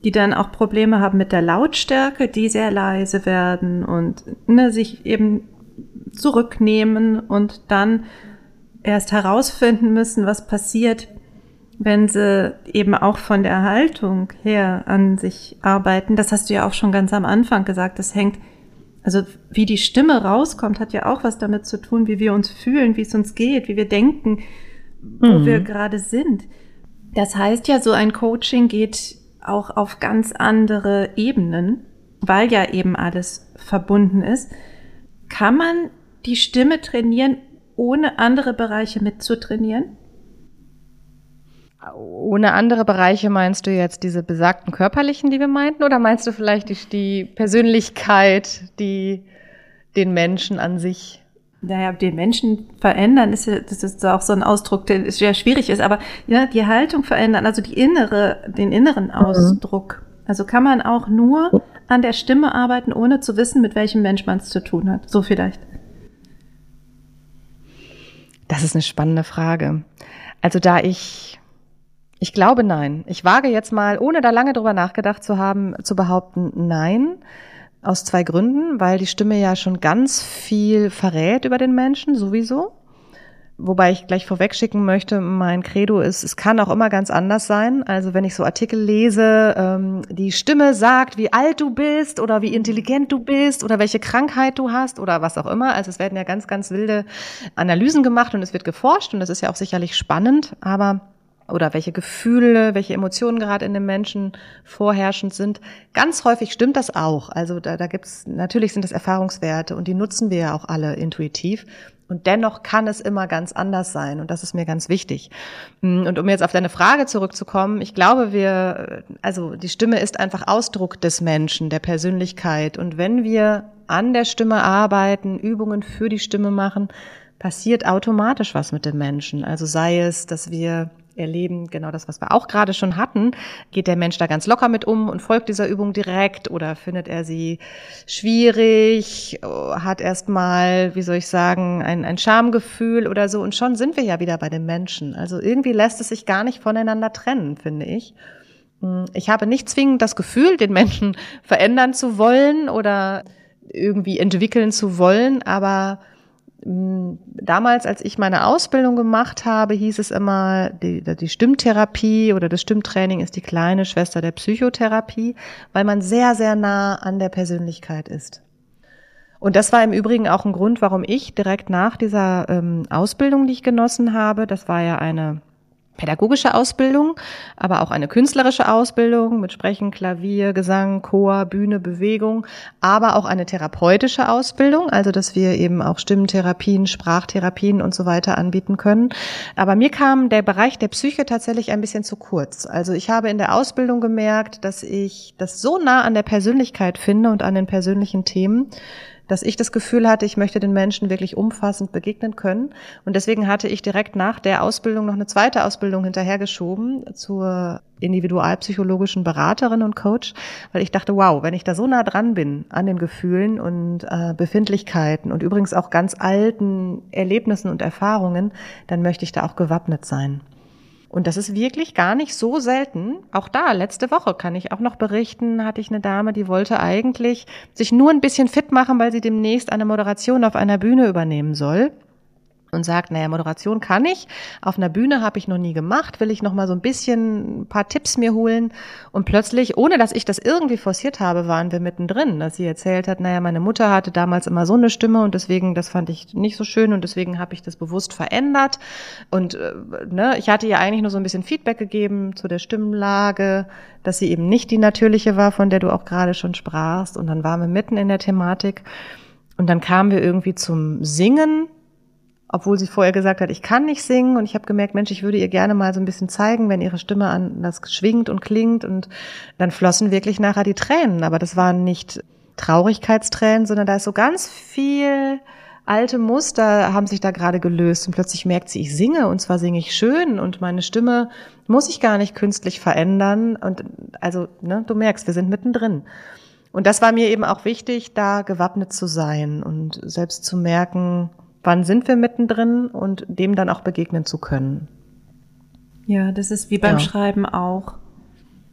die dann auch Probleme haben mit der Lautstärke, die sehr leise werden und ne, sich eben zurücknehmen und dann erst herausfinden müssen, was passiert, wenn sie eben auch von der Haltung her an sich arbeiten. Das hast du ja auch schon ganz am Anfang gesagt. Das hängt, also wie die Stimme rauskommt, hat ja auch was damit zu tun, wie wir uns fühlen, wie es uns geht, wie wir denken, wo mhm. wir gerade sind. Das heißt ja, so ein Coaching geht auch auf ganz andere Ebenen, weil ja eben alles verbunden ist. Kann man die Stimme trainieren, ohne andere Bereiche mitzutrainieren? Ohne andere Bereiche meinst du jetzt diese besagten körperlichen, die wir meinten, oder meinst du vielleicht die, die Persönlichkeit, die den Menschen an sich naja, den Menschen verändern ist ja, das ist auch so ein Ausdruck, der sehr schwierig ist, aber ja, die Haltung verändern, also die innere, den inneren mhm. Ausdruck. Also kann man auch nur an der Stimme arbeiten, ohne zu wissen, mit welchem Mensch man es zu tun hat. So vielleicht. Das ist eine spannende Frage. Also da ich, ich glaube nein. Ich wage jetzt mal, ohne da lange drüber nachgedacht zu haben, zu behaupten nein. Aus zwei Gründen, weil die Stimme ja schon ganz viel verrät über den Menschen, sowieso. Wobei ich gleich vorwegschicken möchte, mein Credo ist, es kann auch immer ganz anders sein. Also wenn ich so Artikel lese, ähm, die Stimme sagt, wie alt du bist oder wie intelligent du bist oder welche Krankheit du hast oder was auch immer. Also es werden ja ganz, ganz wilde Analysen gemacht und es wird geforscht und das ist ja auch sicherlich spannend, aber oder welche Gefühle, welche Emotionen gerade in dem Menschen vorherrschend sind. Ganz häufig stimmt das auch. Also da, da gibt es, natürlich sind das Erfahrungswerte und die nutzen wir ja auch alle intuitiv. Und dennoch kann es immer ganz anders sein. Und das ist mir ganz wichtig. Und um jetzt auf deine Frage zurückzukommen, ich glaube, wir, also die Stimme ist einfach Ausdruck des Menschen, der Persönlichkeit. Und wenn wir an der Stimme arbeiten, Übungen für die Stimme machen, passiert automatisch was mit dem Menschen. Also sei es, dass wir erleben, genau das, was wir auch gerade schon hatten. Geht der Mensch da ganz locker mit um und folgt dieser Übung direkt oder findet er sie schwierig, hat erstmal, wie soll ich sagen, ein, ein Schamgefühl oder so und schon sind wir ja wieder bei dem Menschen. Also irgendwie lässt es sich gar nicht voneinander trennen, finde ich. Hm, ich habe nicht zwingend das Gefühl, den Menschen verändern zu wollen oder irgendwie entwickeln zu wollen, aber damals, als ich meine Ausbildung gemacht habe, hieß es immer, die, die Stimmtherapie oder das Stimmtraining ist die kleine Schwester der Psychotherapie, weil man sehr, sehr nah an der Persönlichkeit ist. Und das war im Übrigen auch ein Grund, warum ich direkt nach dieser ähm, Ausbildung, die ich genossen habe, das war ja eine pädagogische Ausbildung, aber auch eine künstlerische Ausbildung mit Sprechen, Klavier, Gesang, Chor, Bühne, Bewegung, aber auch eine therapeutische Ausbildung, also dass wir eben auch Stimmentherapien, Sprachtherapien und so weiter anbieten können. Aber mir kam der Bereich der Psyche tatsächlich ein bisschen zu kurz. Also ich habe in der Ausbildung gemerkt, dass ich das so nah an der Persönlichkeit finde und an den persönlichen Themen, dass ich das Gefühl hatte, ich möchte den Menschen wirklich umfassend begegnen können. Und deswegen hatte ich direkt nach der Ausbildung noch eine zweite Ausbildung hinterhergeschoben zur individualpsychologischen Beraterin und Coach, weil ich dachte, wow, wenn ich da so nah dran bin an den Gefühlen und äh, Befindlichkeiten und übrigens auch ganz alten Erlebnissen und Erfahrungen, dann möchte ich da auch gewappnet sein. Und das ist wirklich gar nicht so selten. Auch da, letzte Woche kann ich auch noch berichten, hatte ich eine Dame, die wollte eigentlich sich nur ein bisschen fit machen, weil sie demnächst eine Moderation auf einer Bühne übernehmen soll und sagt, naja, Moderation kann ich. Auf einer Bühne habe ich noch nie gemacht, will ich noch mal so ein bisschen ein paar Tipps mir holen. Und plötzlich, ohne dass ich das irgendwie forciert habe, waren wir mittendrin, dass sie erzählt hat, naja, meine Mutter hatte damals immer so eine Stimme und deswegen, das fand ich nicht so schön und deswegen habe ich das bewusst verändert. Und äh, ne, ich hatte ihr eigentlich nur so ein bisschen Feedback gegeben zu der Stimmlage, dass sie eben nicht die natürliche war, von der du auch gerade schon sprachst. Und dann waren wir mitten in der Thematik. Und dann kamen wir irgendwie zum Singen obwohl sie vorher gesagt hat, ich kann nicht singen und ich habe gemerkt, Mensch, ich würde ihr gerne mal so ein bisschen zeigen, wenn ihre Stimme anders schwingt und klingt und dann flossen wirklich nachher die Tränen, aber das waren nicht Traurigkeitstränen, sondern da ist so ganz viel alte Muster haben sich da gerade gelöst und plötzlich merkt sie, ich singe und zwar singe ich schön und meine Stimme muss ich gar nicht künstlich verändern und also, ne, du merkst, wir sind mittendrin. Und das war mir eben auch wichtig, da gewappnet zu sein und selbst zu merken, wann sind wir mittendrin und dem dann auch begegnen zu können. Ja, das ist wie beim ja. Schreiben auch.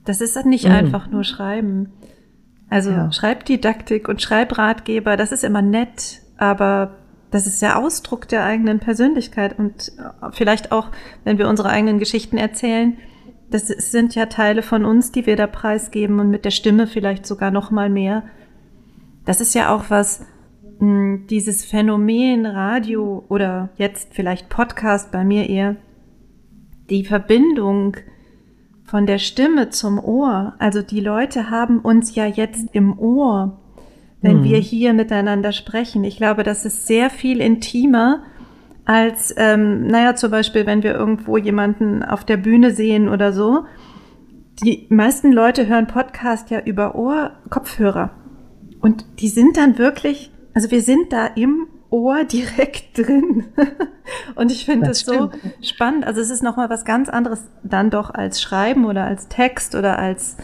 Das ist nicht mhm. einfach nur Schreiben. Also ja. Schreibdidaktik und Schreibratgeber, das ist immer nett, aber das ist der Ausdruck der eigenen Persönlichkeit und vielleicht auch, wenn wir unsere eigenen Geschichten erzählen, das sind ja Teile von uns, die wir da preisgeben und mit der Stimme vielleicht sogar noch mal mehr. Das ist ja auch was, dieses Phänomen Radio oder jetzt vielleicht Podcast bei mir eher, die Verbindung von der Stimme zum Ohr. Also die Leute haben uns ja jetzt im Ohr, wenn hm. wir hier miteinander sprechen. Ich glaube, das ist sehr viel intimer als, ähm, naja, zum Beispiel, wenn wir irgendwo jemanden auf der Bühne sehen oder so. Die meisten Leute hören Podcast ja über Ohr, Kopfhörer. Und die sind dann wirklich also wir sind da im Ohr direkt drin. Und ich finde das, das so spannend. Also es ist nochmal was ganz anderes dann doch als Schreiben oder als Text oder als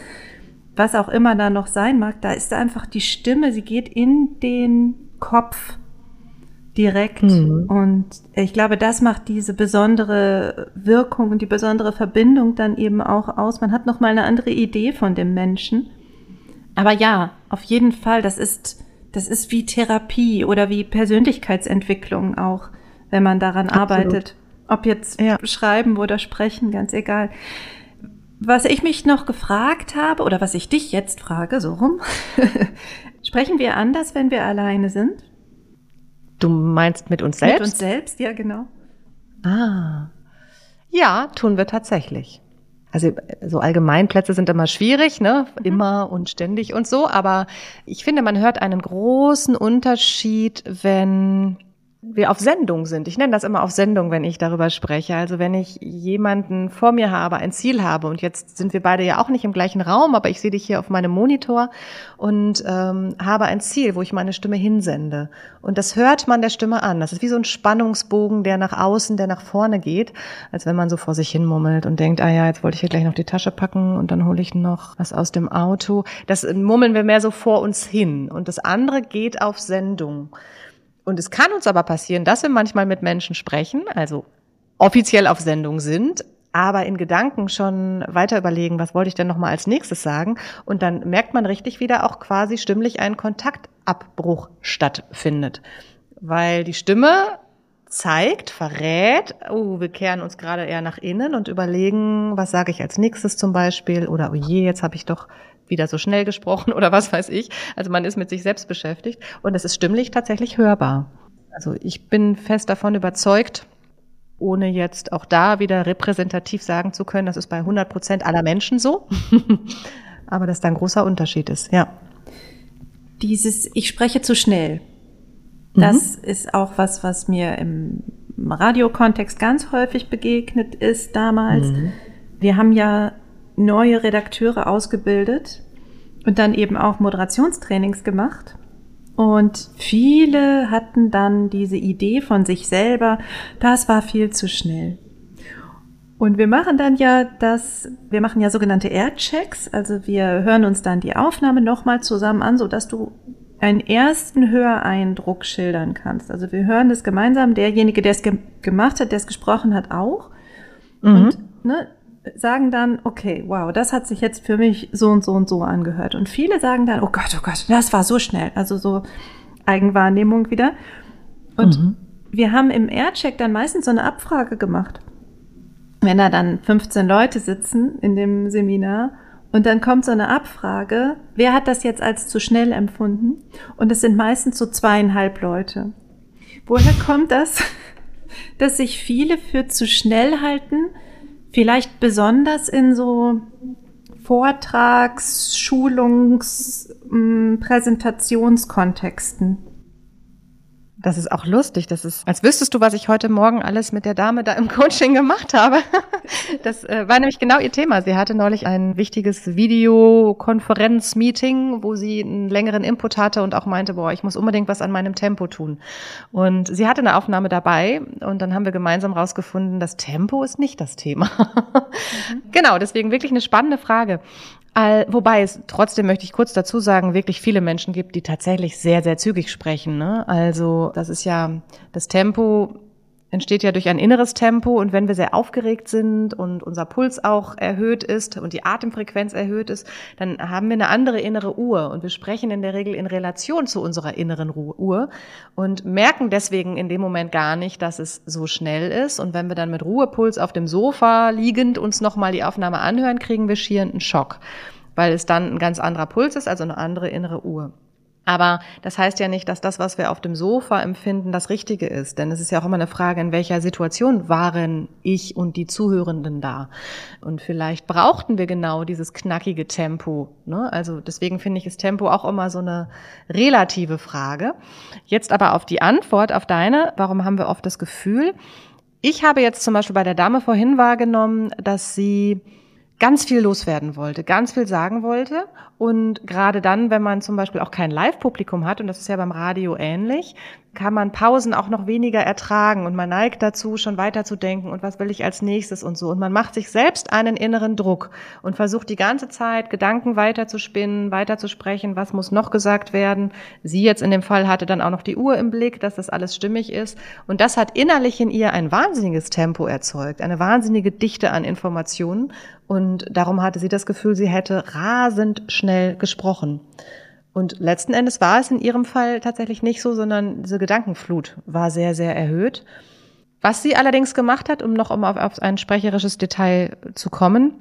was auch immer da noch sein mag. Da ist einfach die Stimme, sie geht in den Kopf direkt. Mhm. Und ich glaube, das macht diese besondere Wirkung und die besondere Verbindung dann eben auch aus. Man hat nochmal eine andere Idee von dem Menschen. Aber ja, auf jeden Fall, das ist das ist wie Therapie oder wie Persönlichkeitsentwicklung auch, wenn man daran Absolut. arbeitet. Ob jetzt ja. schreiben oder sprechen, ganz egal. Was ich mich noch gefragt habe oder was ich dich jetzt frage, so rum, sprechen wir anders, wenn wir alleine sind? Du meinst mit uns selbst? Mit uns selbst, ja, genau. Ah. Ja, tun wir tatsächlich. Also so Allgemeinplätze sind immer schwierig, ne? Mhm. Immer und ständig und so. Aber ich finde, man hört einen großen Unterschied, wenn wir auf Sendung sind. Ich nenne das immer auf Sendung, wenn ich darüber spreche. Also wenn ich jemanden vor mir habe, ein Ziel habe und jetzt sind wir beide ja auch nicht im gleichen Raum, aber ich sehe dich hier auf meinem Monitor und ähm, habe ein Ziel, wo ich meine Stimme hinsende. Und das hört man der Stimme an. Das ist wie so ein Spannungsbogen, der nach außen, der nach vorne geht, als wenn man so vor sich hin mummelt und denkt, ah ja, jetzt wollte ich hier gleich noch die Tasche packen und dann hole ich noch was aus dem Auto. Das mummeln wir mehr so vor uns hin. Und das andere geht auf Sendung. Und es kann uns aber passieren, dass wir manchmal mit Menschen sprechen, also offiziell auf Sendung sind, aber in Gedanken schon weiter überlegen, was wollte ich denn nochmal als nächstes sagen? Und dann merkt man richtig wieder auch quasi stimmlich ein Kontaktabbruch stattfindet. Weil die Stimme zeigt, verrät, oh, wir kehren uns gerade eher nach innen und überlegen, was sage ich als nächstes zum Beispiel oder oh je, jetzt habe ich doch wieder so schnell gesprochen oder was weiß ich. Also man ist mit sich selbst beschäftigt und es ist stimmlich tatsächlich hörbar. Also ich bin fest davon überzeugt, ohne jetzt auch da wieder repräsentativ sagen zu können, das ist bei 100 Prozent aller Menschen so, aber dass da ein großer Unterschied ist, ja. Dieses, ich spreche zu schnell, das mhm. ist auch was, was mir im Radiokontext ganz häufig begegnet ist damals. Mhm. Wir haben ja neue Redakteure ausgebildet und dann eben auch Moderationstrainings gemacht. Und viele hatten dann diese Idee von sich selber, das war viel zu schnell. Und wir machen dann ja das, wir machen ja sogenannte Airchecks, also wir hören uns dann die Aufnahme nochmal zusammen an, so dass du einen ersten Höreindruck schildern kannst. Also wir hören das gemeinsam, derjenige, der es ge gemacht hat, der es gesprochen hat, auch. Mhm. Und ne, sagen dann, okay, wow, das hat sich jetzt für mich so und so und so angehört. Und viele sagen dann, oh Gott, oh Gott, das war so schnell. Also so Eigenwahrnehmung wieder. Und mhm. wir haben im Aircheck dann meistens so eine Abfrage gemacht. Wenn da dann 15 Leute sitzen in dem Seminar und dann kommt so eine Abfrage, wer hat das jetzt als zu schnell empfunden? Und es sind meistens so zweieinhalb Leute. Woher kommt das, dass sich viele für zu schnell halten? Vielleicht besonders in so Vortrags-, Schulungs-, mm, Präsentationskontexten. Das ist auch lustig. Das ist, als wüsstest du, was ich heute Morgen alles mit der Dame da im Coaching gemacht habe. Das äh, war nämlich genau ihr Thema. Sie hatte neulich ein wichtiges Videokonferenz-Meeting, wo sie einen längeren Input hatte und auch meinte, boah, ich muss unbedingt was an meinem Tempo tun. Und sie hatte eine Aufnahme dabei und dann haben wir gemeinsam rausgefunden, das Tempo ist nicht das Thema. Mhm. Genau, deswegen wirklich eine spannende Frage. All, wobei es trotzdem möchte ich kurz dazu sagen, wirklich viele Menschen gibt, die tatsächlich sehr, sehr zügig sprechen. Ne? Also das ist ja das Tempo entsteht ja durch ein inneres Tempo. Und wenn wir sehr aufgeregt sind und unser Puls auch erhöht ist und die Atemfrequenz erhöht ist, dann haben wir eine andere innere Uhr. Und wir sprechen in der Regel in Relation zu unserer inneren Uhr und merken deswegen in dem Moment gar nicht, dass es so schnell ist. Und wenn wir dann mit Ruhepuls auf dem Sofa liegend uns nochmal die Aufnahme anhören, kriegen wir schier einen Schock, weil es dann ein ganz anderer Puls ist, also eine andere innere Uhr. Aber das heißt ja nicht, dass das, was wir auf dem Sofa empfinden, das Richtige ist. Denn es ist ja auch immer eine Frage, in welcher Situation waren ich und die Zuhörenden da. Und vielleicht brauchten wir genau dieses knackige Tempo. Ne? Also deswegen finde ich das Tempo auch immer so eine relative Frage. Jetzt aber auf die Antwort, auf deine, warum haben wir oft das Gefühl, ich habe jetzt zum Beispiel bei der Dame vorhin wahrgenommen, dass sie ganz viel loswerden wollte, ganz viel sagen wollte. Und gerade dann, wenn man zum Beispiel auch kein Live-Publikum hat, und das ist ja beim Radio ähnlich, kann man Pausen auch noch weniger ertragen und man neigt dazu, schon weiterzudenken und was will ich als nächstes und so. Und man macht sich selbst einen inneren Druck und versucht die ganze Zeit Gedanken weiterzuspinnen, weiterzusprechen, was muss noch gesagt werden. Sie jetzt in dem Fall hatte dann auch noch die Uhr im Blick, dass das alles stimmig ist. Und das hat innerlich in ihr ein wahnsinniges Tempo erzeugt, eine wahnsinnige Dichte an Informationen. Und darum hatte sie das Gefühl, sie hätte rasend schnell gesprochen. Und letzten Endes war es in ihrem Fall tatsächlich nicht so, sondern diese Gedankenflut war sehr, sehr erhöht. Was sie allerdings gemacht hat, um noch um auf, auf ein sprecherisches Detail zu kommen,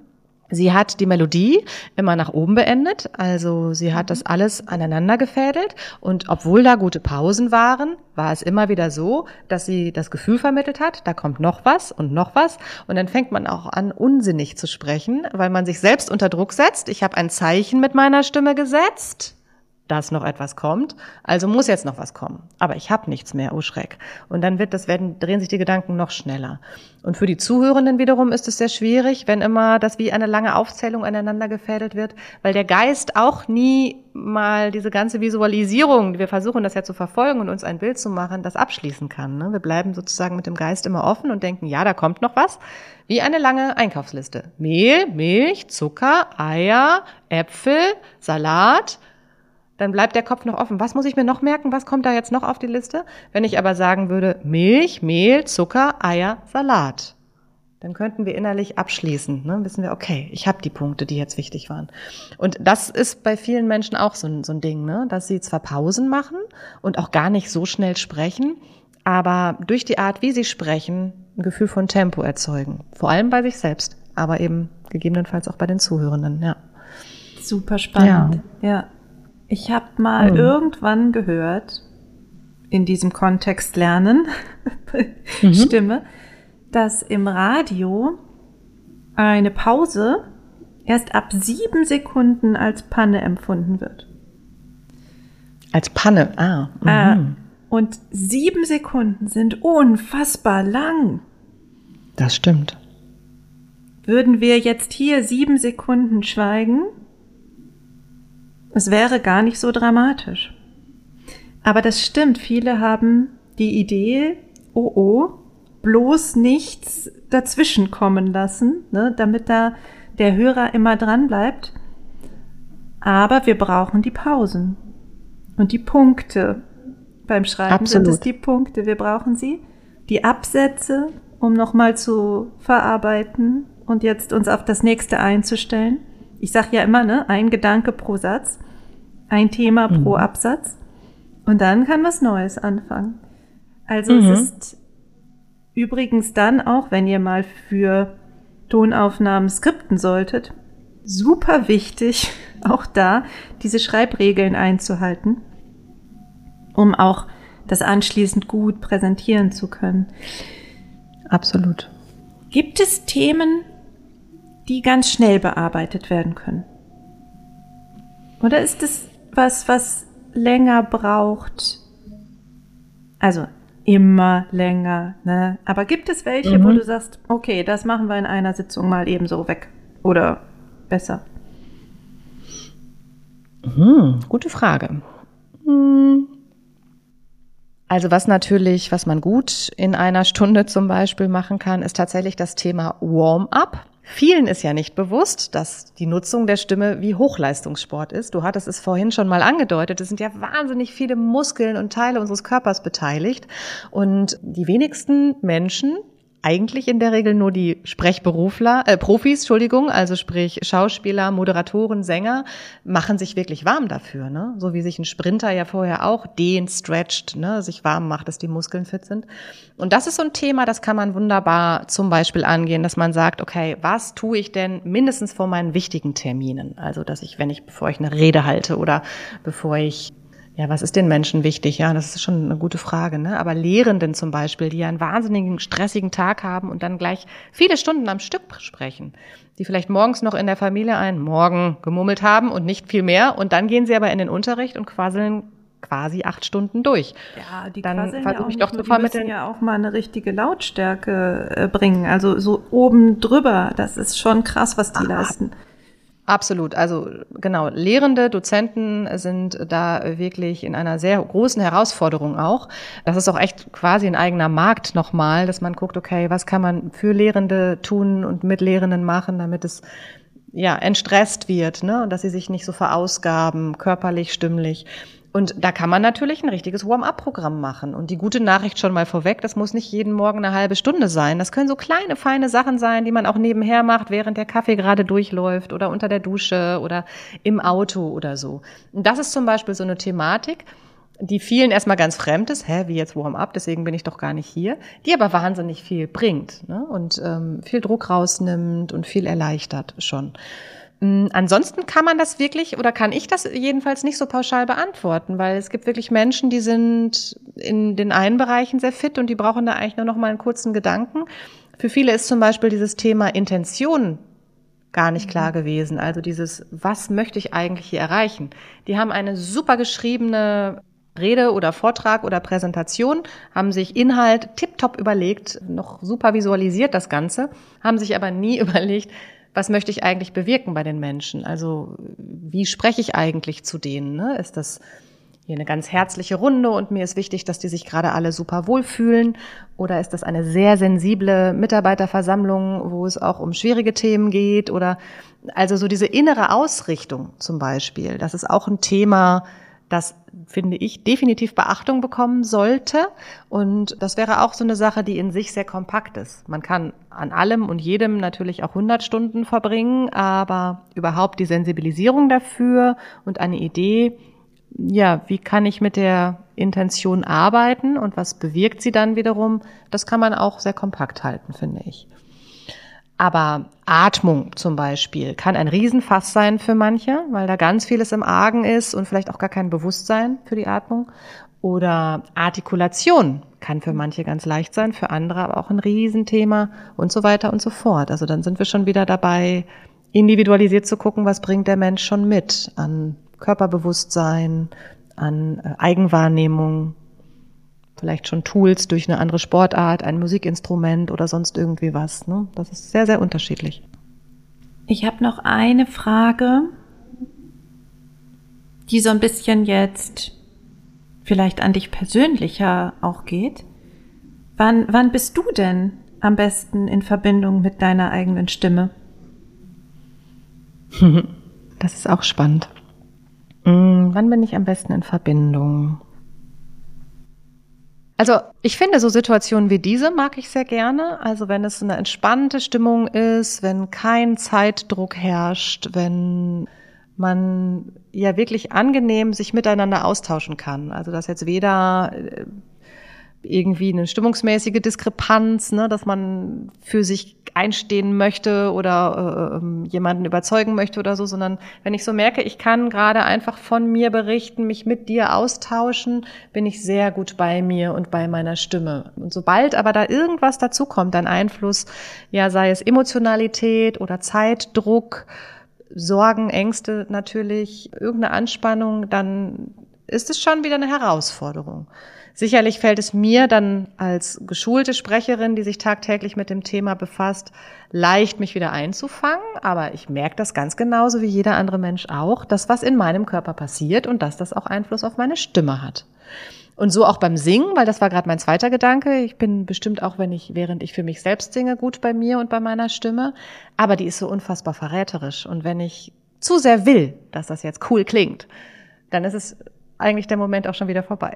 Sie hat die Melodie immer nach oben beendet, also sie hat das alles aneinander gefädelt und obwohl da gute Pausen waren, war es immer wieder so, dass sie das Gefühl vermittelt hat, da kommt noch was und noch was und dann fängt man auch an, unsinnig zu sprechen, weil man sich selbst unter Druck setzt. Ich habe ein Zeichen mit meiner Stimme gesetzt, dass noch etwas kommt. Also muss jetzt noch was kommen. Aber ich habe nichts mehr, oh Schreck. Und dann wird das werden, drehen sich die Gedanken noch schneller. Und für die Zuhörenden wiederum ist es sehr schwierig, wenn immer das wie eine lange Aufzählung aneinander gefädelt wird, weil der Geist auch nie mal diese ganze Visualisierung, wir versuchen das ja zu verfolgen und uns ein Bild zu machen, das abschließen kann. Ne? Wir bleiben sozusagen mit dem Geist immer offen und denken, ja, da kommt noch was. Wie eine lange Einkaufsliste. Mehl, Milch, Zucker, Eier, Äpfel, Salat, dann bleibt der Kopf noch offen. Was muss ich mir noch merken? Was kommt da jetzt noch auf die Liste? Wenn ich aber sagen würde, Milch, Mehl, Zucker, Eier, Salat, dann könnten wir innerlich abschließen. Ne? Wissen wir, okay, ich habe die Punkte, die jetzt wichtig waren. Und das ist bei vielen Menschen auch so ein, so ein Ding, ne? dass sie zwar Pausen machen und auch gar nicht so schnell sprechen, aber durch die Art, wie sie sprechen, ein Gefühl von Tempo erzeugen. Vor allem bei sich selbst, aber eben gegebenenfalls auch bei den Zuhörenden, ja. Super spannend. Ja. ja. Ich habe mal mhm. irgendwann gehört, in diesem Kontext lernen, mhm. Stimme, dass im Radio eine Pause erst ab sieben Sekunden als Panne empfunden wird. Als Panne, ah. Äh, mhm. Und sieben Sekunden sind unfassbar lang. Das stimmt. Würden wir jetzt hier sieben Sekunden schweigen, es wäre gar nicht so dramatisch. Aber das stimmt, viele haben die Idee, oh oh, bloß nichts dazwischen kommen lassen, ne, damit da der Hörer immer dran bleibt. Aber wir brauchen die Pausen und die Punkte. Beim Schreiben Absolut. sind es die Punkte, wir brauchen sie. Die Absätze, um nochmal zu verarbeiten und jetzt uns auf das nächste einzustellen ich sage ja immer, ne, ein Gedanke pro Satz, ein Thema mhm. pro Absatz und dann kann was Neues anfangen. Also mhm. es ist übrigens dann auch, wenn ihr mal für Tonaufnahmen skripten solltet, super wichtig, auch da diese Schreibregeln einzuhalten, um auch das anschließend gut präsentieren zu können. Absolut. Gibt es Themen, die ganz schnell bearbeitet werden können? Oder ist es was, was länger braucht? Also immer länger, ne? Aber gibt es welche, mhm. wo du sagst, okay, das machen wir in einer Sitzung mal ebenso weg? Oder besser? Mhm, gute Frage. Hm. Also was natürlich, was man gut in einer Stunde zum Beispiel machen kann, ist tatsächlich das Thema Warm-up. Vielen ist ja nicht bewusst, dass die Nutzung der Stimme wie Hochleistungssport ist. Du hattest es vorhin schon mal angedeutet. Es sind ja wahnsinnig viele Muskeln und Teile unseres Körpers beteiligt. Und die wenigsten Menschen eigentlich in der Regel nur die Sprechberufler, äh, Profis, Entschuldigung, also sprich Schauspieler, Moderatoren, Sänger, machen sich wirklich warm dafür, ne? So wie sich ein Sprinter ja vorher auch dehnt, stretcht, ne? sich warm macht, dass die Muskeln fit sind. Und das ist so ein Thema, das kann man wunderbar zum Beispiel angehen, dass man sagt, okay, was tue ich denn mindestens vor meinen wichtigen Terminen? Also, dass ich, wenn ich, bevor ich eine Rede halte oder bevor ich ja, was ist den Menschen wichtig? Ja, das ist schon eine gute Frage. Ne? Aber Lehrenden zum Beispiel, die ja einen wahnsinnigen, stressigen Tag haben und dann gleich viele Stunden am Stück sprechen, die vielleicht morgens noch in der Familie einen Morgen gemummelt haben und nicht viel mehr und dann gehen sie aber in den Unterricht und quasseln quasi acht Stunden durch. Ja, die dann versuche ich doch zu vermitteln. Die müssen ja auch mal eine richtige Lautstärke äh, bringen. Also so oben drüber, das ist schon krass, was die ah, leisten. Absolut. Also genau, Lehrende, Dozenten sind da wirklich in einer sehr großen Herausforderung auch. Das ist auch echt quasi ein eigener Markt nochmal, dass man guckt, okay, was kann man für Lehrende tun und mit Lehrenden machen, damit es ja entstresst wird, ne? Und dass sie sich nicht so verausgaben, körperlich, stimmlich. Und da kann man natürlich ein richtiges Warm-up-Programm machen. Und die gute Nachricht schon mal vorweg, das muss nicht jeden Morgen eine halbe Stunde sein. Das können so kleine, feine Sachen sein, die man auch nebenher macht, während der Kaffee gerade durchläuft oder unter der Dusche oder im Auto oder so. Und das ist zum Beispiel so eine Thematik, die vielen erstmal ganz fremd ist, hä, wie jetzt Warm-up, deswegen bin ich doch gar nicht hier, die aber wahnsinnig viel bringt ne? und ähm, viel Druck rausnimmt und viel erleichtert schon. Mm, ansonsten kann man das wirklich oder kann ich das jedenfalls nicht so pauschal beantworten, weil es gibt wirklich Menschen, die sind in den einen Bereichen sehr fit und die brauchen da eigentlich nur noch mal einen kurzen Gedanken. Für viele ist zum Beispiel dieses Thema Intention gar nicht klar mhm. gewesen. Also dieses, was möchte ich eigentlich hier erreichen? Die haben eine super geschriebene Rede oder Vortrag oder Präsentation, haben sich Inhalt tiptop überlegt, noch super visualisiert das Ganze, haben sich aber nie überlegt, was möchte ich eigentlich bewirken bei den Menschen? Also wie spreche ich eigentlich zu denen? Ne? Ist das hier eine ganz herzliche Runde und mir ist wichtig, dass die sich gerade alle super wohlfühlen? Oder ist das eine sehr sensible Mitarbeiterversammlung, wo es auch um schwierige Themen geht? Oder also so diese innere Ausrichtung zum Beispiel, das ist auch ein Thema, das finde ich, definitiv Beachtung bekommen sollte. Und das wäre auch so eine Sache, die in sich sehr kompakt ist. Man kann an allem und jedem natürlich auch 100 Stunden verbringen, aber überhaupt die Sensibilisierung dafür und eine Idee, ja, wie kann ich mit der Intention arbeiten und was bewirkt sie dann wiederum, das kann man auch sehr kompakt halten, finde ich. Aber Atmung zum Beispiel kann ein Riesenfass sein für manche, weil da ganz vieles im Argen ist und vielleicht auch gar kein Bewusstsein für die Atmung. Oder Artikulation kann für manche ganz leicht sein, für andere aber auch ein Riesenthema und so weiter und so fort. Also dann sind wir schon wieder dabei, individualisiert zu gucken, was bringt der Mensch schon mit an Körperbewusstsein, an äh, Eigenwahrnehmung, vielleicht schon Tools durch eine andere Sportart, ein Musikinstrument oder sonst irgendwie was. Ne? Das ist sehr, sehr unterschiedlich. Ich habe noch eine Frage, die so ein bisschen jetzt vielleicht an dich persönlicher auch geht. Wann, wann bist du denn am besten in Verbindung mit deiner eigenen Stimme? Das ist auch spannend. Hm, wann bin ich am besten in Verbindung? Also ich finde so Situationen wie diese mag ich sehr gerne. Also wenn es eine entspannte Stimmung ist, wenn kein Zeitdruck herrscht, wenn man ja wirklich angenehm sich miteinander austauschen kann. Also dass jetzt weder äh, irgendwie eine stimmungsmäßige Diskrepanz, ne, dass man für sich einstehen möchte oder äh, ähm, jemanden überzeugen möchte oder so, sondern wenn ich so merke, ich kann gerade einfach von mir berichten, mich mit dir austauschen, bin ich sehr gut bei mir und bei meiner Stimme. Und sobald aber da irgendwas dazukommt, ein Einfluss, ja, sei es Emotionalität oder Zeitdruck, Sorgen, Ängste natürlich, irgendeine Anspannung, dann ist es schon wieder eine Herausforderung. Sicherlich fällt es mir dann als geschulte Sprecherin, die sich tagtäglich mit dem Thema befasst, leicht, mich wieder einzufangen. Aber ich merke das ganz genauso wie jeder andere Mensch auch, dass was in meinem Körper passiert und dass das auch Einfluss auf meine Stimme hat. Und so auch beim Singen, weil das war gerade mein zweiter Gedanke. Ich bin bestimmt auch, wenn ich, während ich für mich selbst singe, gut bei mir und bei meiner Stimme. Aber die ist so unfassbar verräterisch. Und wenn ich zu sehr will, dass das jetzt cool klingt, dann ist es eigentlich der Moment auch schon wieder vorbei.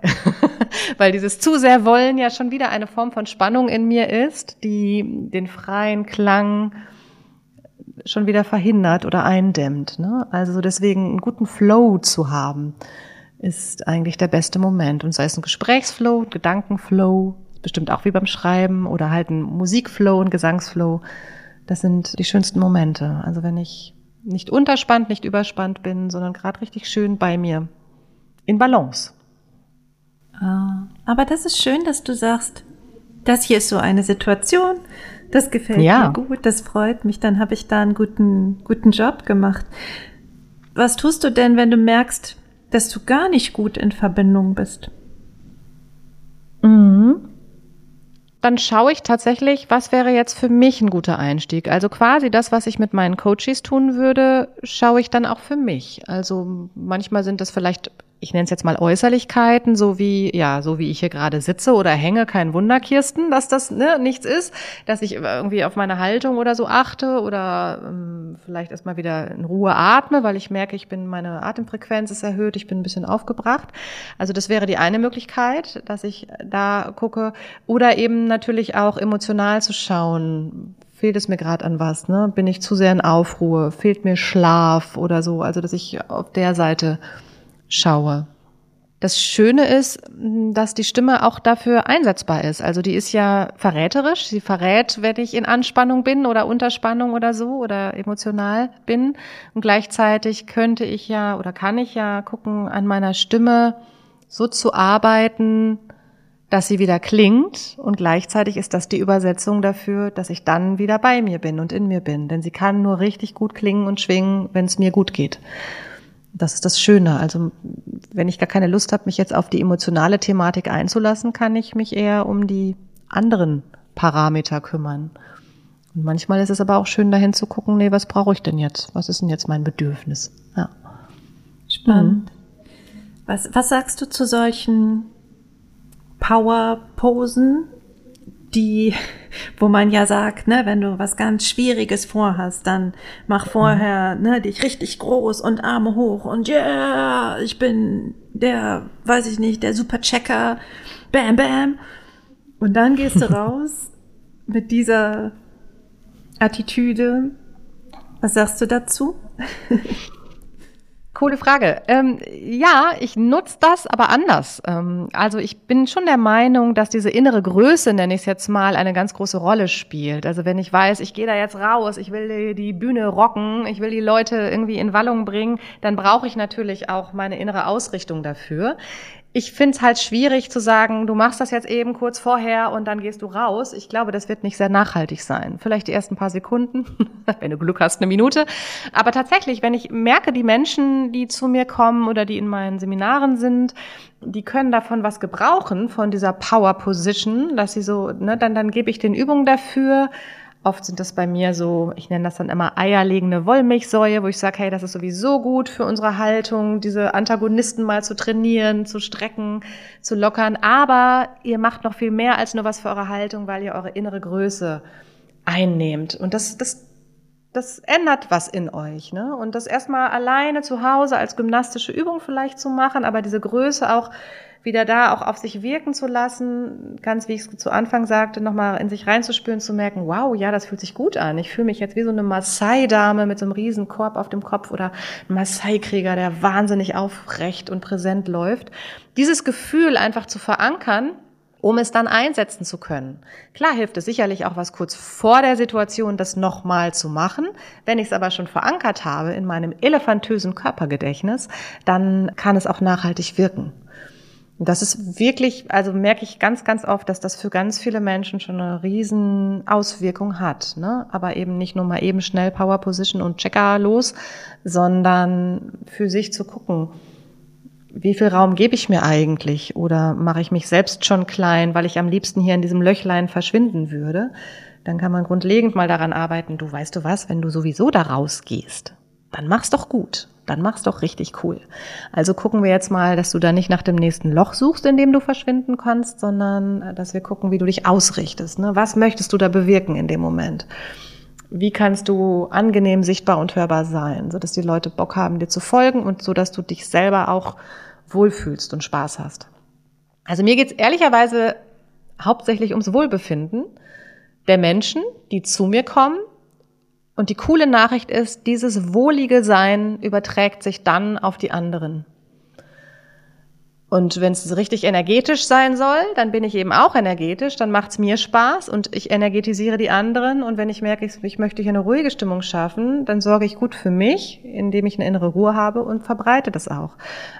Weil dieses zu sehr wollen ja schon wieder eine Form von Spannung in mir ist, die den freien Klang schon wieder verhindert oder eindämmt. Ne? Also deswegen einen guten Flow zu haben, ist eigentlich der beste Moment. Und sei es ein Gesprächsflow, Gedankenflow, bestimmt auch wie beim Schreiben oder halt ein Musikflow, ein Gesangsflow. Das sind die schönsten Momente. Also wenn ich nicht unterspannt, nicht überspannt bin, sondern gerade richtig schön bei mir in Balance. Ah, aber das ist schön, dass du sagst, das hier ist so eine Situation, das gefällt ja. mir gut, das freut mich, dann habe ich da einen guten, guten Job gemacht. Was tust du denn, wenn du merkst, dass du gar nicht gut in Verbindung bist? Mhm. dann schaue ich tatsächlich, was wäre jetzt für mich ein guter Einstieg. Also quasi das, was ich mit meinen Coaches tun würde, schaue ich dann auch für mich. Also manchmal sind das vielleicht ich nenne es jetzt mal Äußerlichkeiten, so wie, ja, so wie ich hier gerade sitze oder hänge, kein Wunder, Kirsten, dass das ne, nichts ist, dass ich irgendwie auf meine Haltung oder so achte oder ähm, vielleicht erstmal wieder in Ruhe atme, weil ich merke, ich bin, meine Atemfrequenz ist erhöht, ich bin ein bisschen aufgebracht. Also das wäre die eine Möglichkeit, dass ich da gucke. Oder eben natürlich auch emotional zu schauen, fehlt es mir gerade an was, ne? Bin ich zu sehr in Aufruhe, fehlt mir Schlaf oder so, also dass ich auf der Seite schaue. Das Schöne ist, dass die Stimme auch dafür einsetzbar ist. Also die ist ja verräterisch. Sie verrät, wenn ich in Anspannung bin oder Unterspannung oder so oder emotional bin. Und gleichzeitig könnte ich ja oder kann ich ja gucken, an meiner Stimme so zu arbeiten, dass sie wieder klingt. Und gleichzeitig ist das die Übersetzung dafür, dass ich dann wieder bei mir bin und in mir bin. Denn sie kann nur richtig gut klingen und schwingen, wenn es mir gut geht. Das ist das Schöne. Also wenn ich gar keine Lust habe, mich jetzt auf die emotionale Thematik einzulassen, kann ich mich eher um die anderen Parameter kümmern. Und manchmal ist es aber auch schön, dahin zu gucken, nee, was brauche ich denn jetzt? Was ist denn jetzt mein Bedürfnis? Ja. Spannend. Mhm. Was, was sagst du zu solchen Power-Posen, die, wo man ja sagt, ne, wenn du was ganz Schwieriges vorhast, dann mach vorher, ne, dich richtig groß und Arme hoch und yeah, ich bin der, weiß ich nicht, der Superchecker, bam, bam. Und dann gehst du raus mit dieser Attitüde. Was sagst du dazu? Coole Frage. Ähm, ja, ich nutze das, aber anders. Ähm, also ich bin schon der Meinung, dass diese innere Größe, nenne ich es jetzt mal, eine ganz große Rolle spielt. Also wenn ich weiß, ich gehe da jetzt raus, ich will die Bühne rocken, ich will die Leute irgendwie in Wallung bringen, dann brauche ich natürlich auch meine innere Ausrichtung dafür ich finde es halt schwierig zu sagen, du machst das jetzt eben kurz vorher und dann gehst du raus. Ich glaube, das wird nicht sehr nachhaltig sein. Vielleicht die ersten paar Sekunden, wenn du Glück hast, eine Minute. Aber tatsächlich, wenn ich merke, die Menschen, die zu mir kommen oder die in meinen Seminaren sind, die können davon was gebrauchen, von dieser Power Position, dass sie so, ne, dann, dann gebe ich den Übungen dafür Oft sind das bei mir so, ich nenne das dann immer eierlegende Wollmilchsäue, wo ich sage, hey, das ist sowieso gut für unsere Haltung, diese Antagonisten mal zu trainieren, zu strecken, zu lockern. Aber ihr macht noch viel mehr als nur was für eure Haltung, weil ihr eure innere Größe einnehmt. Und das, das, das ändert was in euch. Ne? Und das erstmal alleine zu Hause als gymnastische Übung vielleicht zu machen, aber diese Größe auch wieder da auch auf sich wirken zu lassen, ganz wie ich es zu Anfang sagte, nochmal in sich reinzuspüren, zu merken, wow, ja, das fühlt sich gut an. Ich fühle mich jetzt wie so eine Maasai-Dame mit so einem riesen Korb auf dem Kopf oder ein Maasai-Krieger, der wahnsinnig aufrecht und präsent läuft. Dieses Gefühl einfach zu verankern, um es dann einsetzen zu können. Klar hilft es sicherlich auch was kurz vor der Situation, das nochmal zu machen. Wenn ich es aber schon verankert habe in meinem elefantösen Körpergedächtnis, dann kann es auch nachhaltig wirken. Das ist wirklich, also merke ich ganz, ganz oft, dass das für ganz viele Menschen schon eine riesen Auswirkung hat. Ne? Aber eben nicht nur mal eben schnell Power Position und Checker los, sondern für sich zu gucken, wie viel Raum gebe ich mir eigentlich? Oder mache ich mich selbst schon klein, weil ich am liebsten hier in diesem Löchlein verschwinden würde? Dann kann man grundlegend mal daran arbeiten, du weißt du was, wenn du sowieso da rausgehst, dann mach's doch gut dann mach's doch richtig cool. Also gucken wir jetzt mal, dass du da nicht nach dem nächsten Loch suchst, in dem du verschwinden kannst, sondern äh, dass wir gucken, wie du dich ausrichtest. Ne? Was möchtest du da bewirken in dem Moment? Wie kannst du angenehm sichtbar und hörbar sein, so dass die Leute Bock haben, dir zu folgen und so, dass du dich selber auch wohlfühlst und Spaß hast? Also mir geht's ehrlicherweise hauptsächlich ums Wohlbefinden der Menschen, die zu mir kommen und die coole Nachricht ist, dieses wohlige Sein überträgt sich dann auf die anderen. Und wenn es richtig energetisch sein soll, dann bin ich eben auch energetisch, dann macht es mir Spaß und ich energetisiere die anderen. Und wenn ich merke, ich, ich möchte hier eine ruhige Stimmung schaffen, dann sorge ich gut für mich, indem ich eine innere Ruhe habe und verbreite das auch.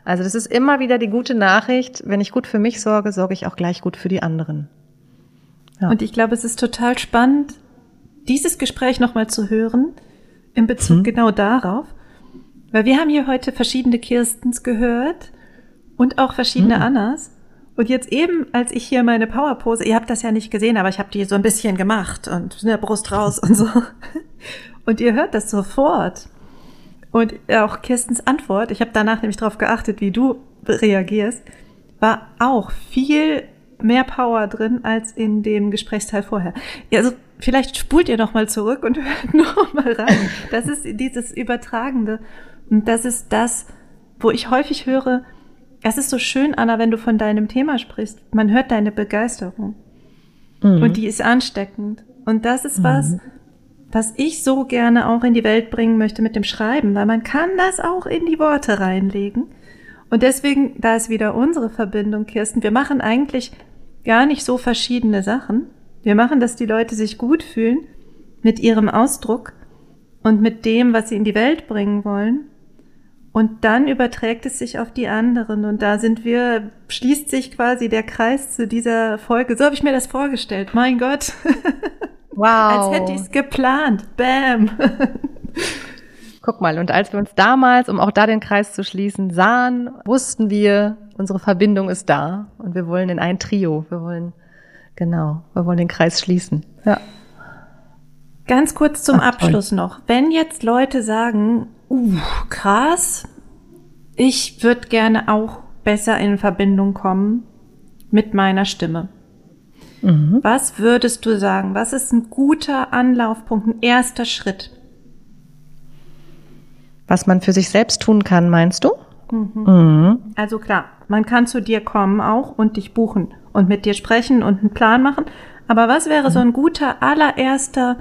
Also das ist immer wieder die gute Nachricht, wenn ich gut für mich sorge, sorge ich auch gleich gut für die anderen. Ja. Und ich glaube, es ist total spannend, dieses Gespräch nochmal zu hören in Bezug hm. genau darauf, weil wir haben hier heute verschiedene Kirstens gehört und auch verschiedene hm. Annas Und jetzt eben, als ich hier meine Powerpose, ihr habt das ja nicht gesehen, aber ich habe die so ein bisschen gemacht und ne, Brust raus und so. Und ihr hört das sofort. Und auch Kirstens Antwort, ich habe danach nämlich darauf geachtet, wie du reagierst, war auch viel mehr Power drin als in dem Gesprächsteil vorher. Also vielleicht spult ihr noch mal zurück und hört noch mal rein. Das ist dieses Übertragende und das ist das, wo ich häufig höre, es ist so schön, Anna, wenn du von deinem Thema sprichst. Man hört deine Begeisterung. Mhm. Und die ist ansteckend. Und das ist mhm. was, was ich so gerne auch in die Welt bringen möchte mit dem Schreiben, weil man kann das auch in die Worte reinlegen. Und deswegen, da ist wieder unsere Verbindung, Kirsten. Wir machen eigentlich gar nicht so verschiedene Sachen. Wir machen, dass die Leute sich gut fühlen mit ihrem Ausdruck und mit dem, was sie in die Welt bringen wollen. Und dann überträgt es sich auf die anderen. Und da sind wir, schließt sich quasi der Kreis zu dieser Folge. So habe ich mir das vorgestellt. Mein Gott. Wow. Als hätte ich es geplant. Bam. Guck mal, und als wir uns damals, um auch da den Kreis zu schließen, sahen, wussten wir, unsere Verbindung ist da. Und wir wollen in ein Trio. Wir wollen, genau, wir wollen den Kreis schließen. Ja. Ganz kurz zum Ach, Abschluss toll. noch. Wenn jetzt Leute sagen, uh, krass, ich würde gerne auch besser in Verbindung kommen mit meiner Stimme. Mhm. Was würdest du sagen? Was ist ein guter Anlaufpunkt, ein erster Schritt? Was man für sich selbst tun kann, meinst du? Mhm. Mhm. Also klar, man kann zu dir kommen auch und dich buchen und mit dir sprechen und einen Plan machen. Aber was wäre so ein guter allererster,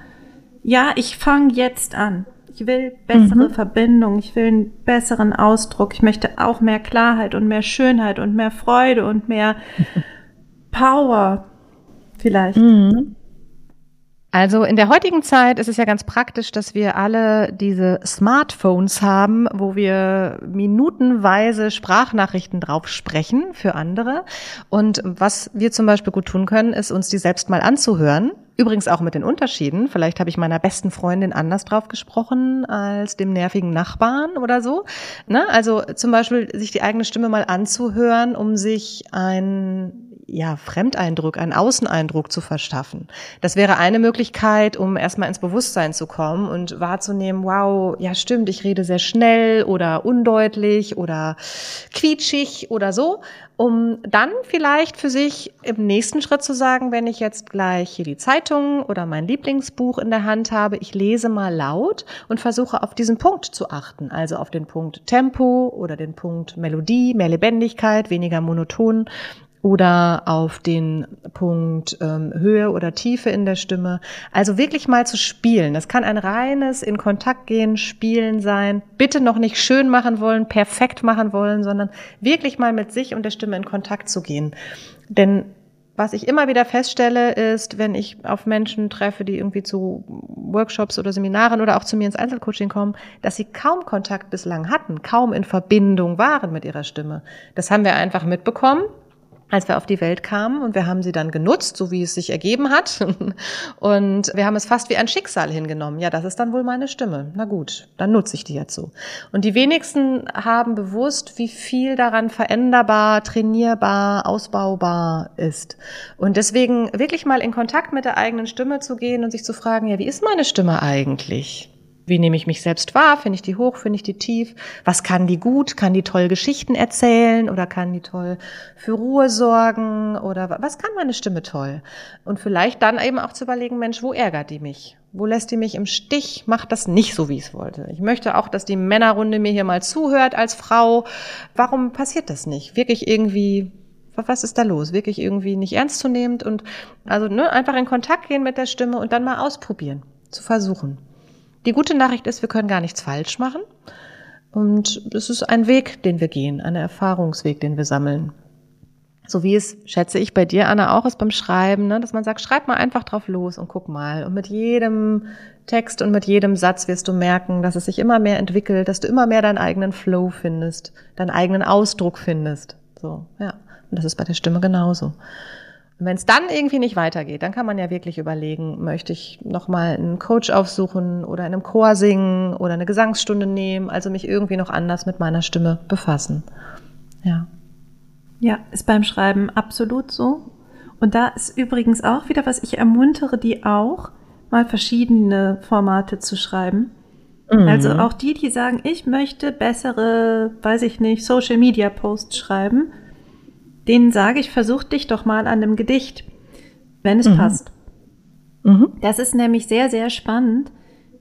ja, ich fange jetzt an. Ich will bessere mhm. Verbindung, ich will einen besseren Ausdruck, ich möchte auch mehr Klarheit und mehr Schönheit und mehr Freude und mehr Power vielleicht. Mhm. Also in der heutigen Zeit ist es ja ganz praktisch, dass wir alle diese Smartphones haben, wo wir minutenweise Sprachnachrichten drauf sprechen für andere. Und was wir zum Beispiel gut tun können, ist uns die selbst mal anzuhören. Übrigens auch mit den Unterschieden. Vielleicht habe ich meiner besten Freundin anders drauf gesprochen als dem nervigen Nachbarn oder so. Ne? Also zum Beispiel sich die eigene Stimme mal anzuhören, um sich ein ja, Fremdeindruck, einen Außeneindruck zu verschaffen. Das wäre eine Möglichkeit, um erstmal ins Bewusstsein zu kommen und wahrzunehmen, wow, ja stimmt, ich rede sehr schnell oder undeutlich oder quietschig oder so, um dann vielleicht für sich im nächsten Schritt zu sagen, wenn ich jetzt gleich hier die Zeitung oder mein Lieblingsbuch in der Hand habe, ich lese mal laut und versuche auf diesen Punkt zu achten, also auf den Punkt Tempo oder den Punkt Melodie, mehr Lebendigkeit, weniger monoton oder auf den Punkt ähm, Höhe oder Tiefe in der Stimme. Also wirklich mal zu spielen. Das kann ein reines in Kontakt gehen, Spielen sein. Bitte noch nicht schön machen wollen, perfekt machen wollen, sondern wirklich mal mit sich und der Stimme in Kontakt zu gehen. Denn was ich immer wieder feststelle, ist, wenn ich auf Menschen treffe, die irgendwie zu Workshops oder Seminaren oder auch zu mir ins Einzelcoaching kommen, dass sie kaum Kontakt bislang hatten, kaum in Verbindung waren mit ihrer Stimme. Das haben wir einfach mitbekommen als wir auf die Welt kamen und wir haben sie dann genutzt, so wie es sich ergeben hat. Und wir haben es fast wie ein Schicksal hingenommen. Ja, das ist dann wohl meine Stimme. Na gut, dann nutze ich die jetzt so. Und die wenigsten haben bewusst, wie viel daran veränderbar, trainierbar, ausbaubar ist. Und deswegen wirklich mal in Kontakt mit der eigenen Stimme zu gehen und sich zu fragen, ja, wie ist meine Stimme eigentlich? Wie nehme ich mich selbst wahr? Finde ich die hoch? Finde ich die tief? Was kann die gut? Kann die toll Geschichten erzählen oder kann die toll für Ruhe sorgen oder was kann meine Stimme toll? Und vielleicht dann eben auch zu überlegen, Mensch, wo ärgert die mich? Wo lässt die mich im Stich? Macht das nicht so, wie ich es wollte. Ich möchte auch, dass die Männerrunde mir hier mal zuhört als Frau. Warum passiert das nicht? Wirklich irgendwie was ist da los? Wirklich irgendwie nicht ernstzunehmend und also ne, einfach in Kontakt gehen mit der Stimme und dann mal ausprobieren, zu versuchen. Die gute Nachricht ist, wir können gar nichts falsch machen. Und es ist ein Weg, den wir gehen, ein Erfahrungsweg, den wir sammeln. So wie es, schätze ich, bei dir, Anna, auch ist beim Schreiben, ne? dass man sagt, schreib mal einfach drauf los und guck mal. Und mit jedem Text und mit jedem Satz wirst du merken, dass es sich immer mehr entwickelt, dass du immer mehr deinen eigenen Flow findest, deinen eigenen Ausdruck findest. So, ja. Und das ist bei der Stimme genauso. Wenn es dann irgendwie nicht weitergeht, dann kann man ja wirklich überlegen, möchte ich nochmal einen Coach aufsuchen oder in einem Chor singen oder eine Gesangsstunde nehmen, also mich irgendwie noch anders mit meiner Stimme befassen. Ja. Ja, ist beim Schreiben absolut so. Und da ist übrigens auch wieder was, ich ermuntere die auch, mal verschiedene Formate zu schreiben. Mhm. Also auch die, die sagen, ich möchte bessere, weiß ich nicht, Social Media Posts schreiben, denen sage ich, versuch dich doch mal an einem Gedicht, wenn es mhm. passt. Mhm. Das ist nämlich sehr, sehr spannend,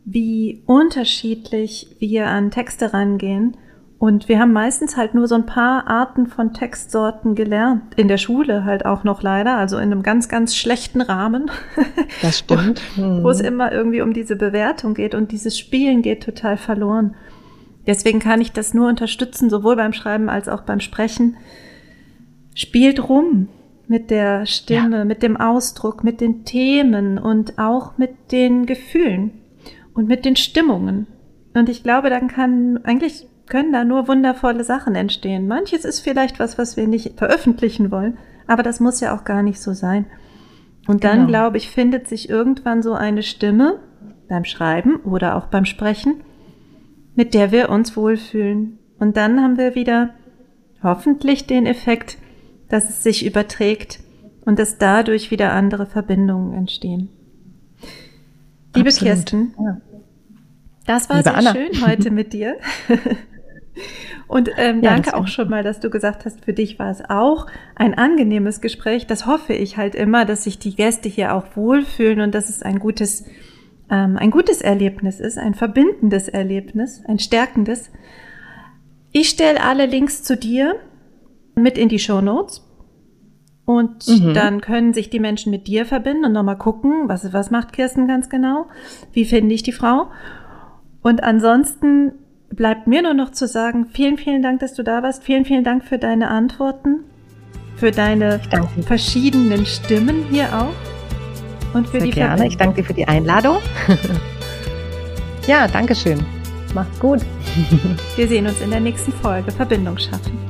wie unterschiedlich wir an Texte rangehen und wir haben meistens halt nur so ein paar Arten von Textsorten gelernt. In der Schule halt auch noch leider, also in einem ganz, ganz schlechten Rahmen. Das stimmt. wo, wo es immer irgendwie um diese Bewertung geht und dieses Spielen geht total verloren. Deswegen kann ich das nur unterstützen, sowohl beim Schreiben als auch beim Sprechen. Spielt rum mit der Stimme, ja. mit dem Ausdruck, mit den Themen und auch mit den Gefühlen und mit den Stimmungen. Und ich glaube, dann kann eigentlich können da nur wundervolle Sachen entstehen. Manches ist vielleicht was, was wir nicht veröffentlichen wollen, aber das muss ja auch gar nicht so sein. Und dann, genau. glaube ich, findet sich irgendwann so eine Stimme beim Schreiben oder auch beim Sprechen, mit der wir uns wohlfühlen. Und dann haben wir wieder hoffentlich den Effekt, dass es sich überträgt und dass dadurch wieder andere Verbindungen entstehen. Liebe Absolut. Kirsten, ja. das war Liebe sehr Anna. schön heute mit dir. Und ähm, ja, danke auch schon mal, dass du gesagt hast, für dich war es auch ein angenehmes Gespräch. Das hoffe ich halt immer, dass sich die Gäste hier auch wohlfühlen und dass es ein gutes, ähm, ein gutes Erlebnis ist, ein verbindendes Erlebnis, ein stärkendes. Ich stelle alle Links zu dir mit in die Show Notes. Und mhm. dann können sich die Menschen mit dir verbinden und nochmal gucken, was, was macht Kirsten ganz genau? Wie finde ich die Frau? Und ansonsten bleibt mir nur noch zu sagen, vielen, vielen Dank, dass du da warst. Vielen, vielen Dank für deine Antworten, für deine verschiedenen Stimmen hier auch. Und für Sehr die gerne. Ich danke dir für die Einladung. ja, danke schön. Macht's gut. Wir sehen uns in der nächsten Folge Verbindung schaffen.